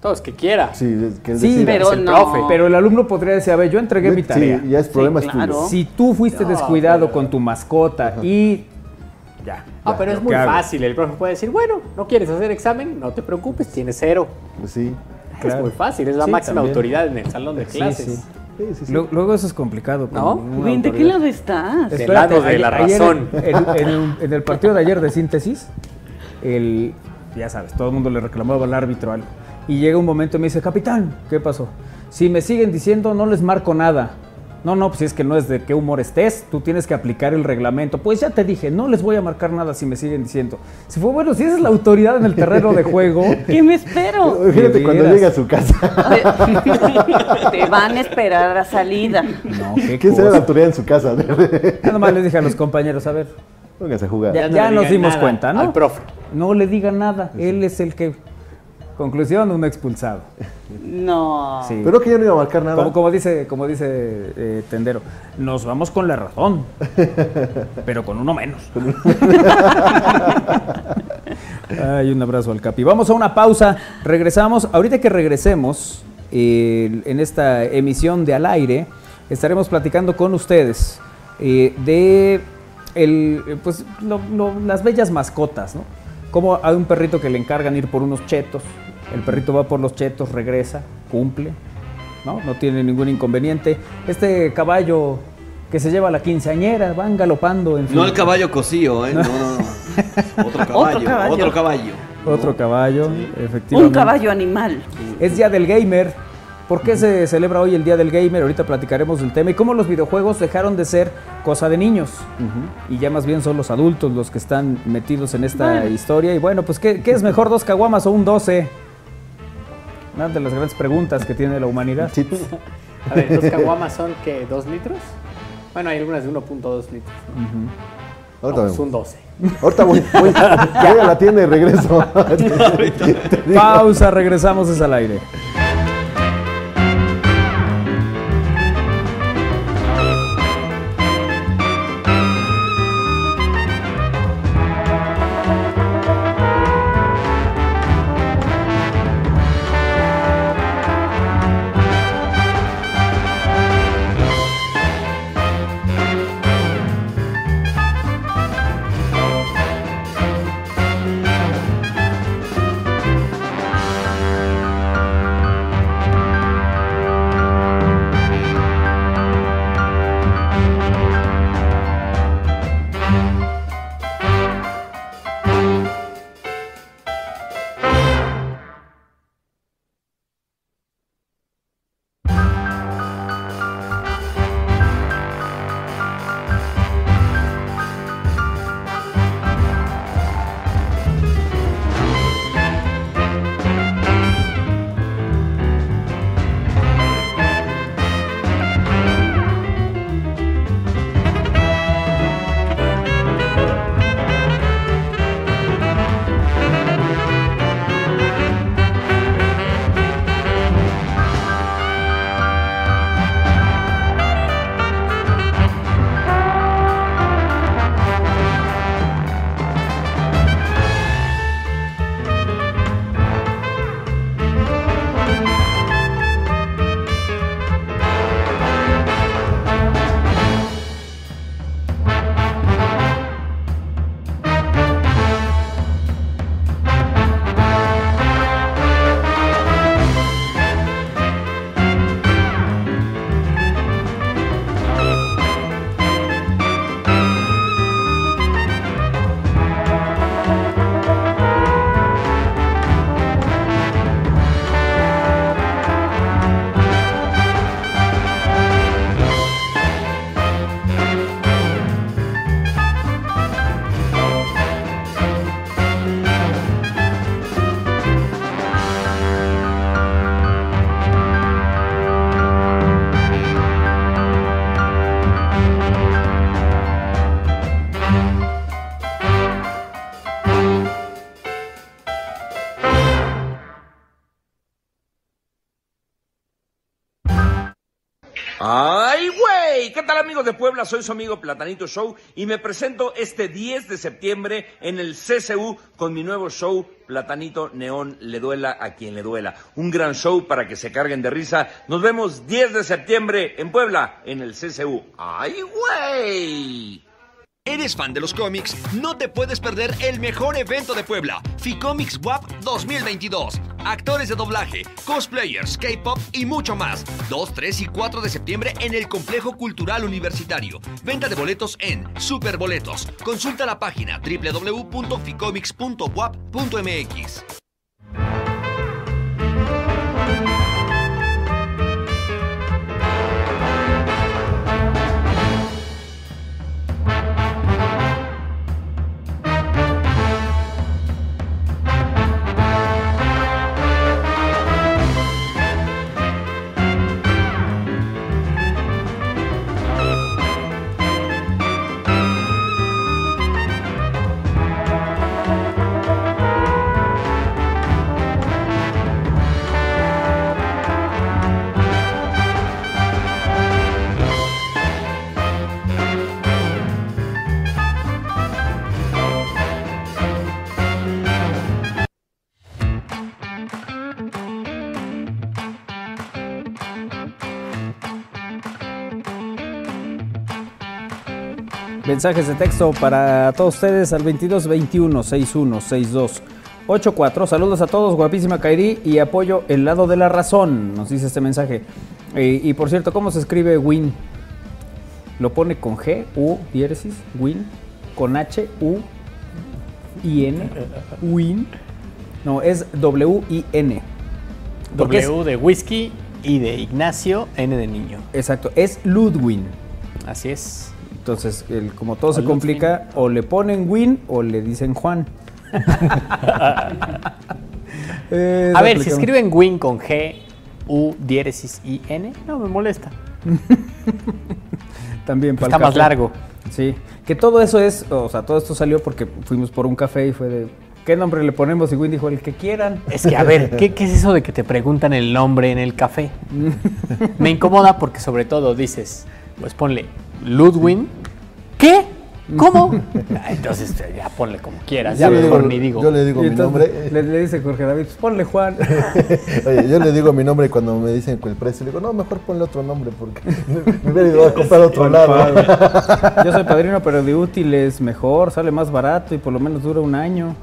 Todos que quiera. Sí, que Sí, pero el no. profe. Pero el alumno podría decir, a ver, yo entregué mi Sí, tarea. ya es problema es claro. tuyo. Si tú fuiste No, descuidado pero- con tu mascota y ya. Ah, ya, pero es ¿qué muy hago? fácil. El profe puede decir, bueno, no quieres hacer examen, no te preocupes, tienes cero. Pues sí. Claro. Es muy fácil, es la Sí, máxima también. autoridad en el salón de Sí, clases. sí. Sí, sí, sí. Luego, eso es complicado. ¿No? Ven, ¿De qué lado estás? Del lado de la ayer- razón. En, en el, en el partido de ayer de síntesis, el, ya sabes, todo el mundo le reclamaba al árbitro algo. Y llega un momento y me dice, capitán, ¿qué pasó? Si me siguen diciendo, no les marco nada. No, no, pues si es que no es de qué humor estés, tú tienes que aplicar el reglamento. Pues ya te dije, no les voy a marcar nada si me siguen diciendo. Si fue bueno, si esa es la autoridad en el terreno de juego. ¿Qué me espero? Fíjate cuando llega a su casa. Te van a esperar a salida. No, qué ¿Quién será la autoridad en su casa? Ya nomás les dije a los compañeros, a ver, Pónganse a jugar. ya, nos dimos cuenta, ¿no? al profe. No le diga nada, él es el que... Conclusión, un expulsado. No. Sí. Pero que yo no iba a marcar nada. Como, como dice, como dice eh, Tendero, nos vamos con la razón, pero con uno menos. Ay, un abrazo al Capi. Vamos a una pausa, regresamos. Ahorita que regresemos eh, en esta emisión de Al Aire, estaremos platicando con ustedes eh, de el, pues, lo- lo- las bellas mascotas, ¿no? Como hay un perrito que le encargan ir por unos chetos, el perrito va por los chetos, regresa, cumple, ¿no? No tiene ningún inconveniente. Este caballo que se lleva la quinceañera, van galopando. En No el caballo cosío, ¿eh? No, no, no. Otro caballo, otro caballo. Otro caballo, efectivamente. Un caballo animal. Es Día del Gamer. ¿Por qué se celebra hoy el Día del Gamer? Ahorita platicaremos del tema y cómo los videojuegos dejaron de ser cosa de niños y ya más bien son los adultos los que están metidos en esta historia. Y bueno, pues ¿qué, es mejor, dos caguamas o un 12? Una de las grandes preguntas que tiene la humanidad. A ver, ¿dos caguamas son que dos litros? Bueno, hay algunas de 1.2 litros. Ahorita un 12. Ahorita voy, voy, a la tienda y regreso. Pausa, regresamos es al aire. De Puebla, soy su amigo Platanito Show y me presento este 10 de septiembre en el CCU con mi nuevo show Platanito Neón Le Duela a quien le duela. Un gran show para que se carguen de risa. Nos vemos 10 de septiembre en Puebla en el CCU. ¡Ay, güey! ¿Eres fan de los cómics? No te puedes perder el mejor evento de Puebla, Ficomics WAP 2022. Actores de doblaje, cosplayers, K-pop y mucho más. 2, 3 y 4 de septiembre en el Complejo Cultural Universitario. Venta de boletos en Superboletos. Consulta la página www.ficomics.wap.mx. Mensajes de texto para todos ustedes al 2221 6162 84. Saludos a todos, guapísima Kairi y apoyo el lado de la razón, nos dice este mensaje. y por cierto, ¿cómo se escribe Win? lo pone con G, U, diéresis, Win, con H, U, I, N, Win. No, es W-I-N. W de whisky y de Ignacio, N de niño. Exacto, es Ludwin. Así es. Entonces, el, como todo se complica, o le ponen Win o le dicen Juan. A ver, si escriben Win con G, U, diéresis I, N, no me molesta. También para Está más largo. Sí, que todo eso es, o sea, todo esto salió porque fuimos por un café y fue de, ¿qué nombre le ponemos? Y Win dijo, el que quieran. Es que, a ver, ¿qué, ¿qué, es eso de que te preguntan el nombre en el café? Me incomoda porque sobre todo dices, pues ponle Ludwin. ¿Qué? ¿Cómo? Entonces ya ponle como quieras, ya mejor ni digo. Yo le digo mi nombre. Le, le, dice Jorge David, pues ponle Juan. Oye, yo le digo mi nombre cuando me dicen el precio, le digo, no, mejor ponle otro nombre porque me hubiera ido a comprar otro lado. Yo soy padrino, pero de útiles mejor, sale más barato y por lo menos dura un año.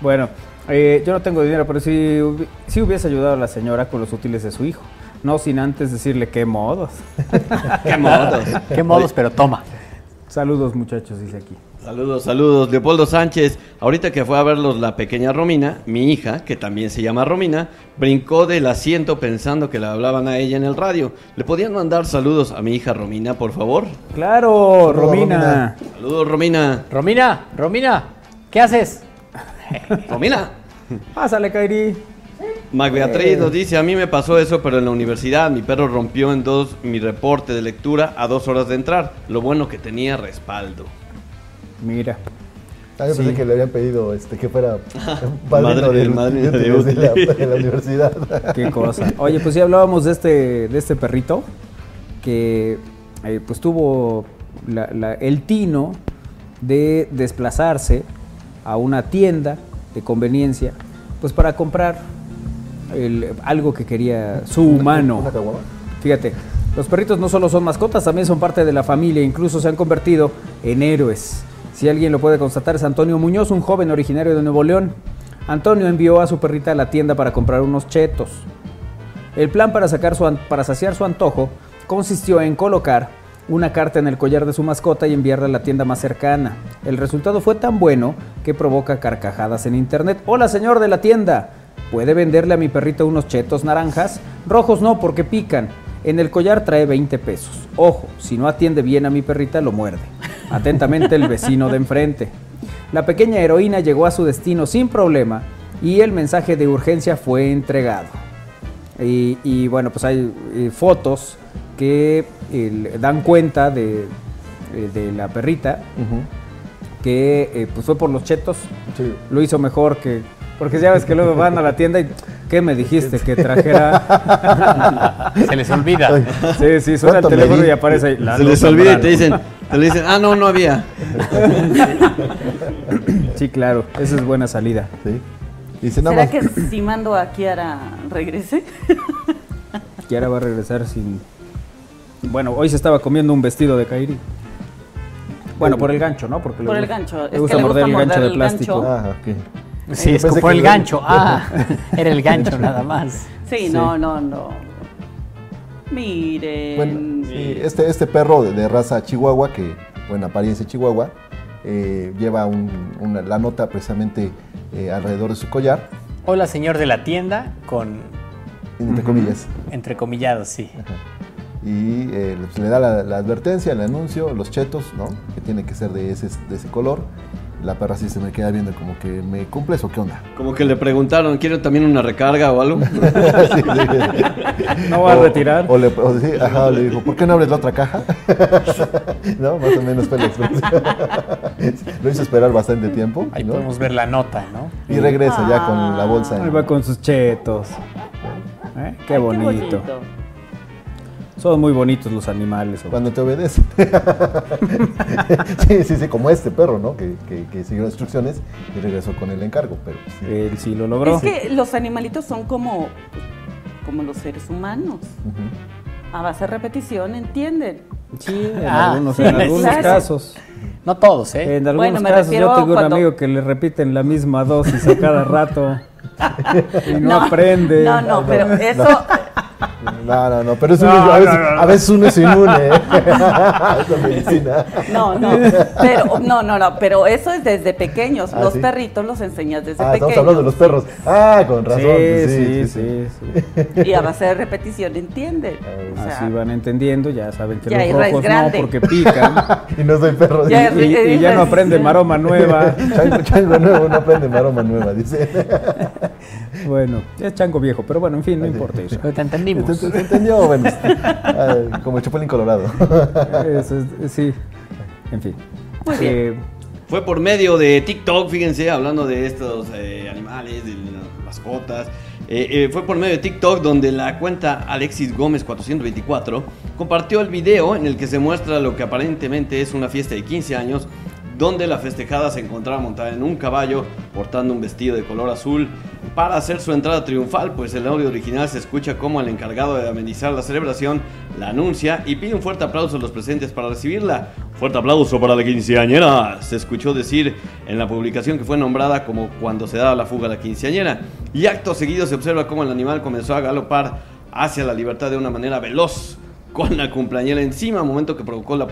bueno, eh, yo no tengo dinero, pero sí, sí hubiese ayudado a la señora con los útiles de su hijo. No sin antes decirle qué modos. qué modos. qué modos, pero toma. Saludos muchachos, dice aquí. Saludos, saludos. Leopoldo Sánchez, ahorita que fue a verlos la pequeña Romina, mi hija, que también se llama Romina, brincó del asiento pensando que le hablaban a ella en el radio. ¿Le podían mandar saludos a mi hija Romina, por favor? Claro, Romina. Romina. Saludos, Romina. Romina, Romina, ¿qué haces? Romina. Pásale, Kairi. Mac Beatriz nos dice, a mí me pasó eso, pero en la universidad mi perro rompió en dos mi reporte de lectura a dos horas de entrar. Lo bueno que tenía respaldo. Mira. Ah, yo pensé que le habían pedido este, que fuera padrino Madre, de, madre de, de de, la, de la universidad. Qué cosa. Oye, pues sí hablábamos de este, de este perrito que eh, pues tuvo la, la, el tino de desplazarse a una tienda de conveniencia pues para comprar el, algo que quería su humano. ¿Una, una Fíjate, los perritos no solo son mascotas, también son parte de la familia, incluso se han convertido en héroes. Si alguien lo puede constatar, es Antonio Muñoz, un joven originario de Nuevo León. Antonio envió a su perrita a la tienda para comprar unos chetos. El plan para, sacar su, para saciar su antojo consistió en colocar una carta en el collar de su mascota y enviarla a la tienda más cercana. El resultado fue tan bueno que provoca carcajadas en internet. Hola señor de la tienda, ¿puede venderle a mi perrito unos chetos naranjas? Rojos no, porque pican. En el collar trae 20 pesos. Ojo, si no atiende bien a mi perrita, lo muerde. Atentamente el vecino de enfrente. La pequeña heroína llegó a su destino sin problema y el mensaje de urgencia fue entregado. Y, y bueno, pues hay eh, fotos que eh, dan cuenta de, eh, de la perrita uh -huh. que eh, pues fue por los chetos. Sí. Lo hizo mejor que. Porque ya ves que luego van a la tienda y. ¿Qué me dijiste que trajera? Se les olvida. Sí, sí, suena el teléfono y aparece ahí. Se les olvida y te dicen, te le dicen, ah, no, no había. Sí, claro, esa es buena salida. Sí. Dice, ¿Será más... que si mando a Kiara regrese? Kiara va a regresar sin. Bueno, hoy se estaba comiendo un vestido de Kairi. Bueno, por el gancho, ¿no? Porque por le, el gancho. Le gusta, es que morder, le gusta el gancho de plástico. Gancho. Ah, okay. Sí, es por el gancho. Ah, era el gancho nada más. Sí, sí, no, no, no. Miren. Bueno, sí, este, este perro de, de, raza chihuahua, que, bueno, apariencia chihuahua, eh, lleva un, una, la nota precisamente eh, alrededor de su collar. Hola, señor de la tienda, con... Entre comillas. Entre comillados, sí. Ajá. Y eh, pues, le da la, la, advertencia, el anuncio, los chetos, ¿no? Que tiene que ser de ese, de ese color la perra sí se me queda viendo como que me cumples o qué onda. Como que le preguntaron, ¿quieren también una recarga o algo? sí, sí. ¿No va a retirar? O, le, o sí, ajá, le dijo, ¿por qué no abres la otra caja? no, más o menos fue la. Lo hizo esperar bastante tiempo. Ahí ¿no? podemos ver la nota, ¿no? Y regresa ah, ya con la bolsa. Ahí va con sus chetos. ¿Eh? Qué, Ay, bonito. qué bonito. Son muy bonitos los animales. Cuando te obedecen. sí, sí, sí, como este perro, ¿no? Que, que, que, siguió las instrucciones y regresó con el encargo, pero sí. Él sí lo logró. Es que los animalitos son como, como los seres humanos. Uh -huh. A base de repetición, ¿entienden? Sí, en ah, algunos, sí, en algunos casos. No todos, ¿eh? En algunos bueno, casos yo tengo cuando... un amigo que le repiten la misma dosis a cada rato y no, no aprende. No, no, pero eso... No, no, no, pero es a, veces, a, veces, uno es inmune. ¿eh? medicina. No, no, pero, no, no, no, pero eso es desde pequeños. Ah, los perritos los enseñas desde ah, pequeños. Estamos hablando de los perros. Ah, con razón. Sí, sí, sí. Y a base de repetición entienden. Así van entendiendo, ya saben que los rojos no, porque pican. y no soy perro. Ya y, y, ya no aprende maroma nueva. chango, chango nuevo no aprende maroma nueva, dice. bueno, es chango viejo, pero bueno, en fin, no importa eso. Te entendimos. ¿Te, entendió? Bueno, como el Chapulín Colorado. Eso sí, en fin. Muy bien. Eh, fue por medio de TikTok, fíjense, hablando de estos eh, animales, de las mascotas. Eh, eh, fue por medio de TikTok donde la cuenta Alexis Gómez 424 compartió el video en el que se muestra lo que aparentemente es una fiesta de 15 años donde la festejada se encontraba montada en un caballo portando un vestido de color azul para hacer su entrada triunfal, pues el audio original se escucha como el encargado de amenizar la celebración la anuncia y pide un fuerte aplauso a los presentes para recibirla. Fuerte aplauso para la quinceañera, se escuchó decir en la publicación que fue nombrada como cuando se daba la fuga a la quinceañera. Y acto seguido se observa cómo el animal comenzó a galopar hacia la libertad de una manera veloz con la cumpleañera encima, momento que provocó la,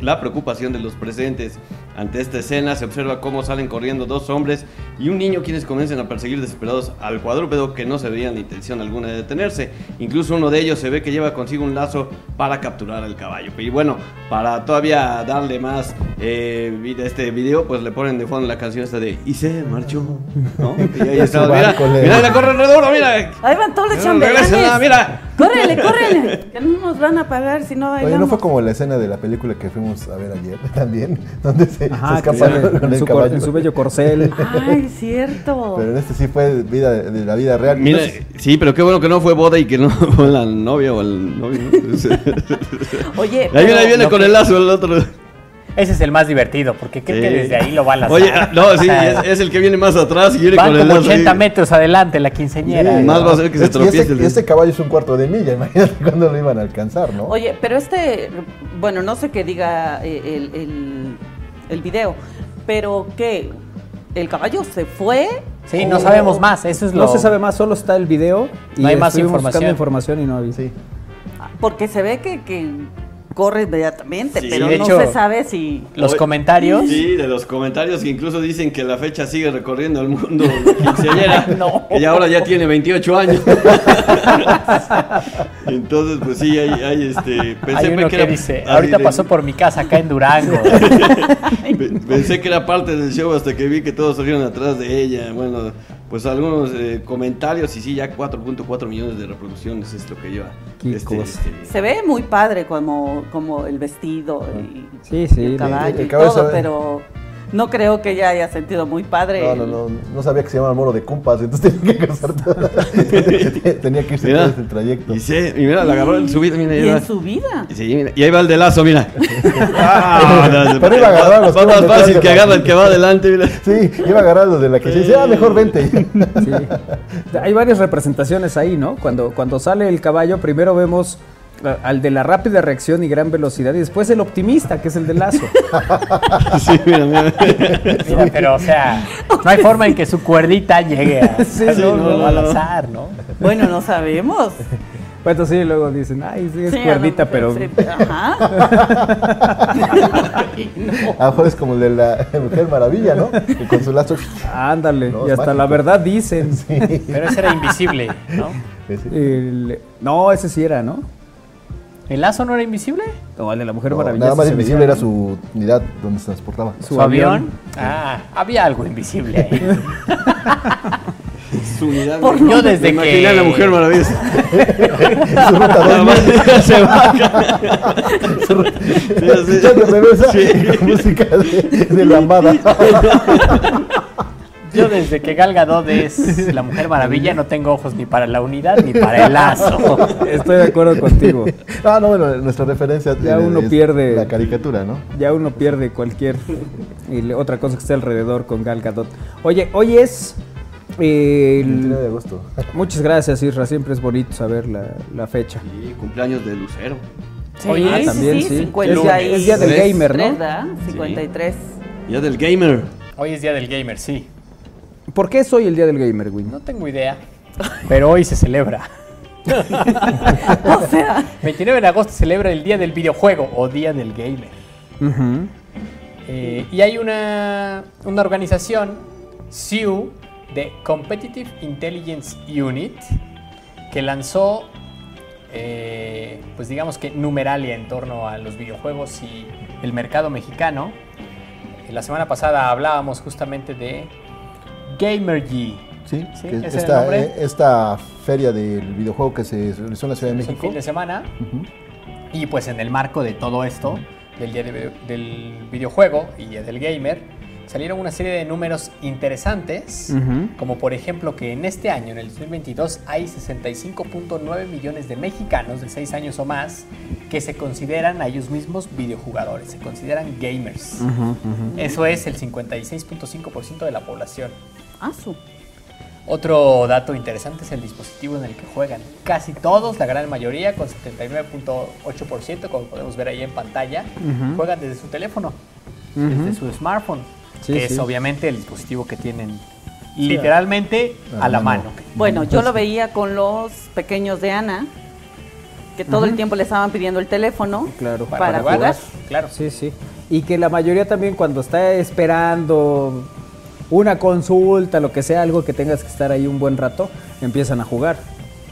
la preocupación de los presentes. Ante esta escena se observa cómo salen corriendo dos hombres y un niño quienes comienzan a perseguir desesperados al cuadrúpedo que no se veían la intención alguna de detenerse. Incluso uno de ellos se ve que lleva consigo un lazo para capturar al caballo. Y bueno, para todavía darle más eh, vida a este video, pues le ponen de fondo la canción esta de Y se marchó. ¿no? Y ahí está. Mira, mira, la corre alrededor, mira. Ahí van todos los chambelanes. Mira. Córrele, córrele. Que no nos van a pagar si no bailamos. Oye, ¿no fue como la escena de la película que fuimos a ver ayer también? Donde se Ajá, en, su, bello corcel. Ay, cierto. Pero en este sí fue vida de, la vida real. Mira, sí, pero qué bueno que no fue boda y que no fue la novia o el novio. Oye, ahí viene, ahí viene con el lazo el otro. Ese es el más divertido, porque creo que desde ahí lo va a lanzar. Oye, no, sí, es, el que viene más atrás y viene con el como 80 metros adelante la quinceñera. más va a ser que se tropiece. Y este, caballo es un cuarto de milla, imagínate cuándo lo iban a alcanzar, ¿no? Oye, pero este, bueno, no sé qué diga eh, el, el, el video, pero ¿qué? ¿El caballo se fue? Sí, no sabemos más, eso es lo... No se sabe más, solo está el video y no hay más información. información y no había. Sí. Porque se ve que, que corre inmediatamente, pero no se sabe si... Los comentarios... Sí, de los comentarios que incluso dicen que la fecha sigue recorriendo el mundo quinceañera, no. que ya ahora ya tiene 28 años. Entonces, pues sí, hay, hay este... Pensé hay uno que, dice, ahorita pasó por mi casa acá en Durango. pensé que era parte del show hasta que vi que todos salieron atrás de ella, bueno pues algunos eh, comentarios y sí, ya 4.4 millones de reproducciones es lo que lleva. Este, este, Se ve muy padre como, como el vestido y, sí, sí, el caballo y todo, pero no creo que ella haya sentido muy padre. No, no, no, no sabía que se llamaba moro de compas, entonces tenía que casar tenía que irse todo el trayecto. Y, sí, y mira, la agarró en su vida, mira. ¿Y en su vida? Y, sí, mira, y ahí va el de lazo, mira. ah, no, Pero iba a agarrar los más fácil que agarra el que va adelante, mira. Sí, iba a agarrar los de la que se dice, ah, mejor vente. Sí. Hay varias representaciones ahí, ¿no? Cuando, cuando sale el caballo, primero vemos al de la rápida reacción y gran velocidad y después el optimista, que es el de lazo. sí, mira, mira. pero o sea, no hay forma en que su cuerdita llegue a, sí, no, al azar, ¿no? Bueno, no sabemos. Bueno, sí, luego dicen, ay, sí, es cuerdita, pero... Ajá. no. es como el de la Mujer Maravilla, ¿no? Que con su lazo... Ándale, y hasta la verdad dicen. Sí. Pero ese era invisible, ¿no? El... No, ese sí era, ¿no? ¿El lazo no era invisible? No, el de la Mujer Maravilla. Nada más invisible era su unidad donde se transportaba. ¿Su, avión? Ah, había algo invisible ahí. su unidad. Por yo desde que... a la Mujer Maravilla. su ruta se va. su ruta... Sí. música de, de lambada. Yo desde que Gal Gadot es la Mujer Maravilla no tengo ojos ni para la unidad ni para el lazo. Estoy de acuerdo contigo. Ah, no, bueno, nuestra referencia ya uno pierde la caricatura, ¿no? Ya uno pierde cualquier y otra cosa que esté alrededor con Gal Gadot. Oye, hoy es el 29 de agosto. Muchas gracias, Isra. Siempre es bonito saber la, fecha. Sí, cumpleaños de Lucero. Sí, Oye, también sí. sí. es, día del gamer, ¿no? 53. Día del gamer. Hoy es día del gamer, sí. ¿Por qué es hoy el Día del Gamer, güey? No tengo idea, pero hoy se celebra. o sea. 29 de agosto celebra el Día del Videojuego o Día del Gamer. Eh, y hay una, una organización, SIU, de Competitive Intelligence Unit, que lanzó, eh, pues digamos que numeralia en torno a los videojuegos y el mercado mexicano. La semana pasada hablábamos justamente de GamerG. Sí, esta, eh, esta, feria del videojuego que se realizó en la Ciudad de México. fin de semana. Y pues en el marco de todo esto, del día del videojuego y del gamer, salieron una serie de números interesantes, como por ejemplo que en este año, en el 2022, hay 65.9 millones de mexicanos de 6 años o más que se consideran a ellos mismos videojugadores, se consideran gamers. Eso es el 56.5% de la población. Ah, su. Otro dato interesante es el dispositivo en el que juegan. Casi todos, la gran mayoría, con 79.8%, como podemos ver ahí en pantalla, juegan desde su teléfono, desde su smartphone, que es obviamente el dispositivo que tienen literalmente a la mano. Bueno, yo lo veía con los pequeños de Ana, que todo el tiempo le estaban pidiendo el teléfono claro, para, jugar. Claro. Sí, sí. Y que la mayoría también cuando está esperando una consulta, lo que sea, algo que tengas que estar ahí un buen rato, empiezan a jugar.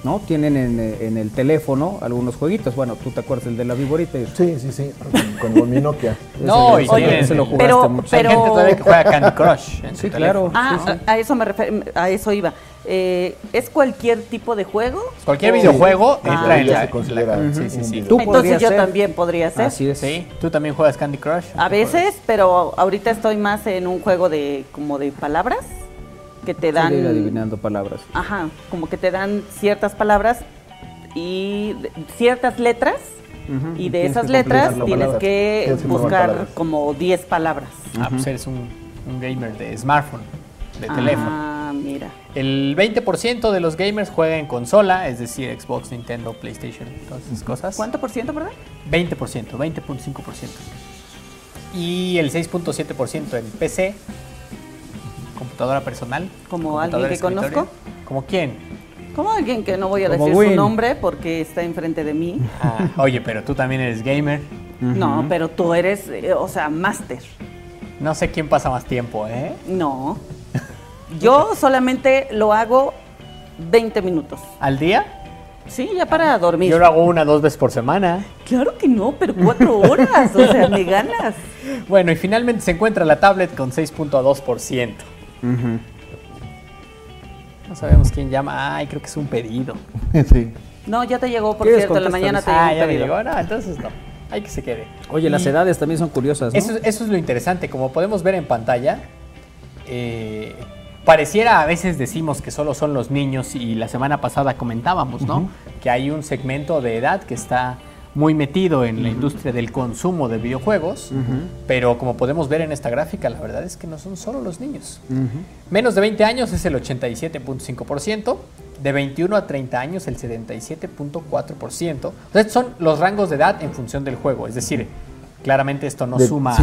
¿no? Tienen en, el teléfono algunos jueguitos. Bueno, tú te acuerdas el de la Viborita. Sí, sí, sí, con, mi Nokia. no, y se lo jugaste pero, mucho. Pero... Hay gente todavía que juega Candy Crush. sí, claro. Ah, A, eso me a eso iba. Eh, ¿Es cualquier tipo de juego? Cualquier videojuego entra en la, se considera. sí, sí, sí. Entonces yo también podría ser. Así es. Sí, tú también juegas Candy Crush. A veces, pero ahorita estoy más en un juego de como de palabras que te dan ir adivinando palabras. Ajá, como que te dan ciertas palabras y ciertas letras y de esas letras tienes que buscar como 10 palabras. Ah, pues eres un, un gamer de smartphone, de teléfono. Mira. El 20% de los gamers juegan en consola, es decir, Xbox, Nintendo, PlayStation, todas esas cosas. ¿Cuánto por ciento, verdad? 20%, 20.5%. Y el 6.7% en PC, computadora personal. ¿Como alguien que conozco? ¿Como quién? Como alguien que no voy a decir su nombre porque está enfrente de mí. Ah, oye, pero tú también eres gamer. No, pero tú eres, eh, o sea, máster. No sé quién pasa más tiempo, ¿eh? No. Yo solamente lo hago 20 minutos. ¿Al día? Sí, ya para dormir. Yo lo hago una, dos veces por semana. Claro que no, pero cuatro horas, o sea, me ganas. Bueno, y finalmente se encuentra la tablet con 6.2%. No sabemos quién llama. Ay, creo que es un pedido. sí. No, ya te llegó, por cierto, en la mañana te ah, ya me llegó. No, entonces no. Hay que se quede. Oye, las edades también son curiosas, ¿no? Eso, eso, es lo interesante. Como podemos ver en pantalla, eh, pareciera a veces decimos que solo son los niños y la semana pasada comentábamos, ¿no? Que hay un segmento de edad que está muy metido en la industria del consumo de videojuegos, pero como podemos ver en esta gráfica, la verdad es que no son solo los niños. Menos de 20 años es el 87.5%, de 21 a 30 años el 77.4%. Entonces son los rangos de edad en función del juego, es decir, Claramente esto no suma.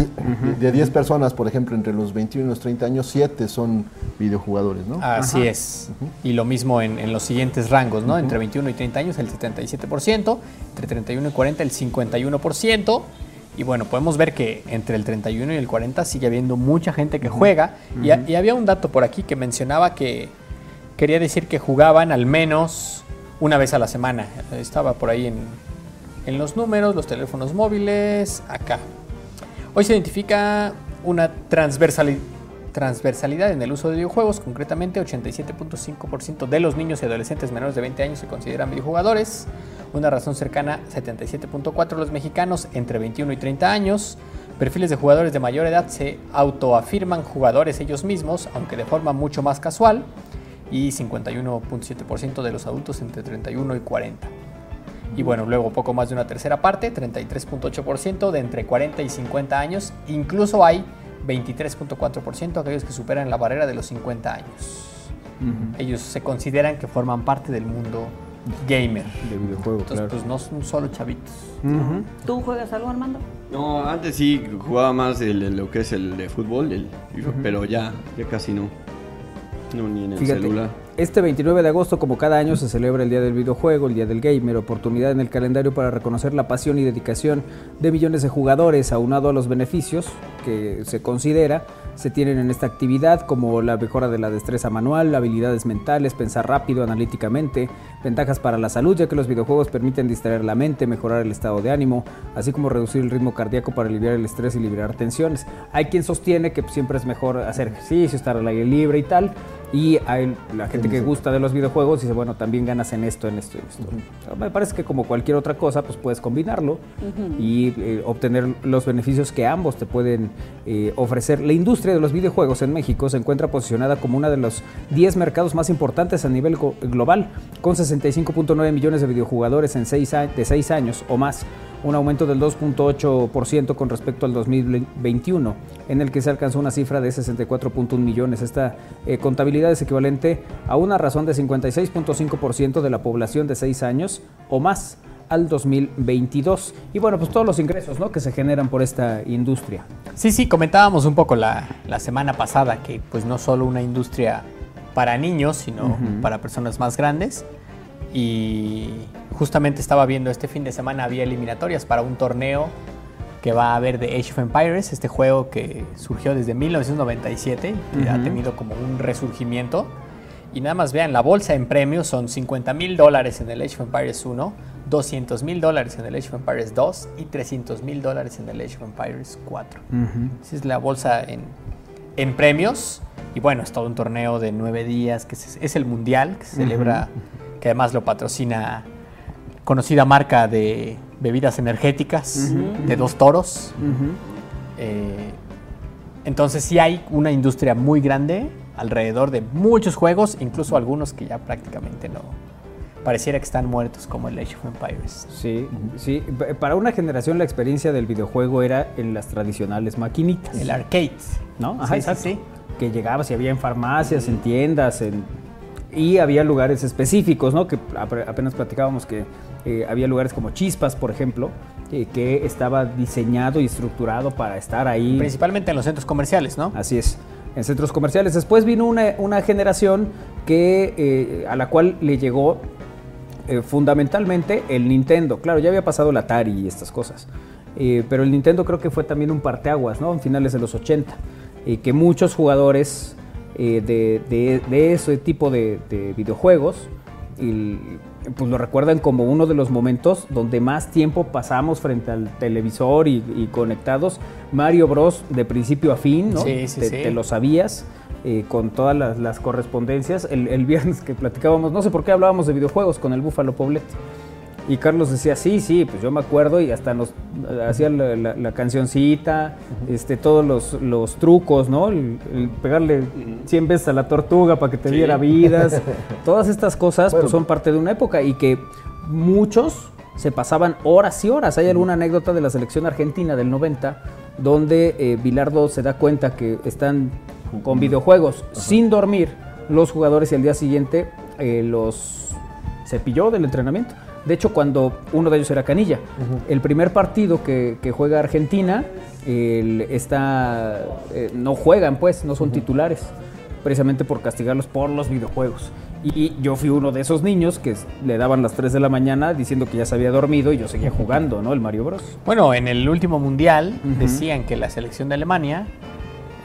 De 10 personas, por ejemplo, entre los 21 y los 30 años, 7 son videojugadores, ¿no? Así es. Y lo mismo en, los siguientes rangos, ¿no? Entre 21 y 30 años el 77%, entre 31 y 40 el 51%. Y bueno, podemos ver que entre el 31 y el 40 sigue habiendo mucha gente que juega. y, y había un dato por aquí que mencionaba que quería decir que jugaban al menos una vez a la semana. Estaba por ahí en, en los números, los teléfonos móviles, acá. Hoy se identifica una transversalidad en el uso de videojuegos, concretamente 87.5% de los niños y adolescentes menores de 20 años se consideran videojugadores, una razón cercana 77.4 los mexicanos entre 21 y 30 años, perfiles de jugadores de mayor edad se autoafirman jugadores ellos mismos, aunque de forma mucho más casual, y 51.7% de los adultos entre 31 y 40. Y bueno, luego poco más de una tercera parte, 33.8% de entre 40 y 50 años. Incluso hay 23.4% aquellos que superan la barrera de los 50 años. Ellos se consideran que forman parte del mundo gamer. De videojuegos, Entonces, pues no son solo chavitos. ¿Tú juegas algo, Armando? No, antes sí jugaba más el, lo que es el de fútbol, el, pero ya, ya casi no. No, ni en el celular. Este 29 de agosto, como cada año, se celebra el Día del Videojuego, el Día del Gamer, oportunidad en el calendario para reconocer la pasión y dedicación de millones de jugadores, aunado a los beneficios que se considera se tienen en esta actividad, como la mejora de la destreza manual, habilidades mentales, pensar rápido, analíticamente, ventajas para la salud, ya que los videojuegos permiten distraer la mente, mejorar el estado de ánimo, así como reducir el ritmo cardíaco para aliviar el estrés y liberar tensiones. Hay quien sostiene que siempre es mejor hacer ejercicio, estar al aire libre y tal, y hay la gente que gusta de los videojuegos dice, bueno, también ganas en esto, en esto, en esto. Me parece que como cualquier otra cosa, pues puedes combinarlo y eh, obtener los beneficios que ambos te pueden eh, ofrecer. La industria de los videojuegos en México se encuentra posicionada como uno de los 10 mercados más importantes a nivel global, con 65.9 millones de videojugadores en seis de 6 años o más un aumento del 2.8% con respecto al 2021, en el que se alcanzó una cifra de 64.1 millones. Esta eh, contabilidad es equivalente a una razón de 56.5% de la población de 6 años o más al 2022. Y bueno, pues todos los ingresos ¿no? que se generan por esta industria. Sí, sí, comentábamos un poco la, la semana pasada que pues no solo una industria para niños, sino para personas más grandes. Y justamente estaba viendo este fin de semana había eliminatorias para un torneo que va a haber de Age of Empires, este juego que surgió desde 1997 y ha tenido como un resurgimiento. Y nada más vean, la bolsa en premios son 50 mil dólares en el Age of Empires 1, 200 mil dólares en el Age of Empires 2 y 300 mil dólares en el Age of Empires 4. Esa es la bolsa en, en, premios. Y bueno, es todo un torneo de nueve días, que es, el mundial, que se celebra, que además lo patrocina conocida marca de bebidas energéticas, de dos toros. Eh, entonces sí hay una industria muy grande alrededor de muchos juegos, incluso algunos que ya prácticamente no, pareciera que están muertos como el Age of Empires. Sí, sí. Para una generación la experiencia del videojuego era en las tradicionales maquinitas. El arcade. ¿No? Ajá, sí, Que llegabas y había en farmacias, en tiendas, en... y había lugares específicos, ¿no? Que apenas platicábamos que eh, había lugares como Chispas, por ejemplo, eh, que estaba diseñado y estructurado para estar ahí. Principalmente en los centros comerciales, ¿no? Así es, en centros comerciales. Después vino una, generación que, eh, a la cual le llegó fundamentalmente el Nintendo. Claro, ya había pasado el Atari y estas cosas. pero el Nintendo creo que fue también un parteaguas, ¿no? En finales de los 80. que muchos jugadores de, ese tipo de, de videojuegos y pues lo recuerdan como uno de los momentos donde más tiempo pasamos frente al televisor y, conectados. Mario Bros. de principio a fin, ¿no? Sí, sí, te, lo sabías. Eh, con todas las, correspondencias. El, el, viernes que platicábamos, no sé por qué hablábamos de videojuegos con el Búfalo Poblet. Y Carlos decía, sí, sí, pues yo me acuerdo y hasta nos hacía la, cancioncita, este, todos los, trucos, ¿no? El, pegarle 100 veces a la tortuga para que te diera vidas. Todas estas cosas pues, son parte de una época y que muchos se pasaban horas y horas. Hay alguna anécdota de la selección argentina del 90 donde eh, Bilardo se da cuenta que están con videojuegos sin dormir los jugadores y al día siguiente eh, los cepilló del entrenamiento. De hecho, cuando uno de ellos era Canilla, el primer partido que, juega Argentina, está, eh, no juegan, pues, no son titulares, precisamente por castigarlos por los videojuegos. Y yo fui uno de esos niños que le daban las 3 de la mañana diciendo que ya se había dormido y yo seguía jugando, ¿no? El Mario Bros. Bueno, en el último mundial decían que la selección de Alemania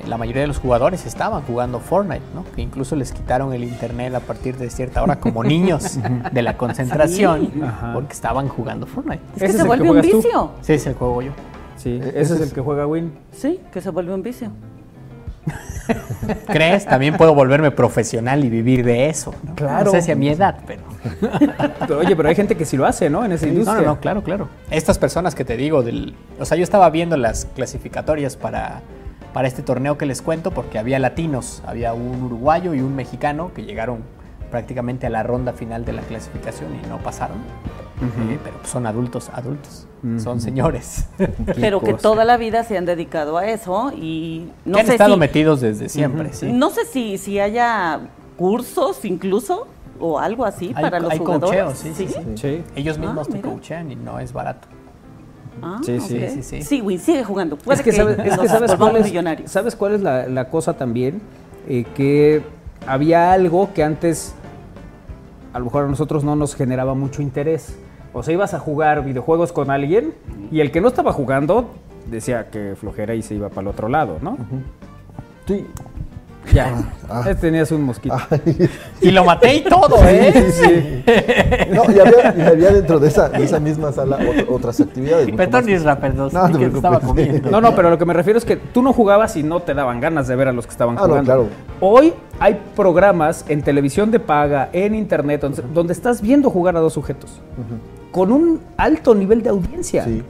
la mayoría de los jugadores estaban jugando Fortnite, ¿no? Que incluso les quitaron el internet a partir de cierta hora como niños de la concentración porque estaban jugando Fortnite. Es que se vuelve un vicio. Sí, es el juego yo. Sí, ese es el que juega Win. Sí, que se vuelve un vicio. ¿Crees? También puedo volverme profesional y vivir de eso. Claro. No sé si a mi edad, pero... Oye, pero hay gente que sí lo hace, ¿no? En esa industria. No, no, claro, claro. Estas personas que te digo, del... o sea, yo estaba viendo las clasificatorias para para este torneo que les cuento porque había latinos, había un uruguayo y un mexicano que llegaron prácticamente a la ronda final de la clasificación y no pasaron. Eh, pero son adultos, adultos, son señores. pero que toda la vida se han dedicado a eso y no que han estado metidos desde siempre. No sé si, si haya cursos incluso o algo así para los hay jugadores. sí, sí, sí, Ellos mismos ah, te coachean y no es barato. Ah, sí, sí, sí, sí, Win, sigue jugando. es que, sabes, cuál es, ¿sabes cuál es la, cosa también? Eh, que había algo que antes a lo mejor a nosotros no nos generaba mucho interés. O sea, ibas a jugar videojuegos con alguien y el que no estaba jugando decía que flojera y se iba para el otro lado, ¿no? Sí. Ya. Ah, ah. Tenías un mosquito. y lo maté y todo, ¿eh? Sí, sí. No, y había, y había dentro de esa, de esa, misma sala otras actividades. Perdón, Isra, perdón. No, no, estaba comiendo. no, no, pero lo que me refiero es que tú no jugabas y no te daban ganas de ver a los que estaban ah, jugando. No, claro. Hoy hay programas en televisión de paga, en internet, donde, donde estás viendo jugar a dos sujetos. Con un alto nivel de audiencia. Sí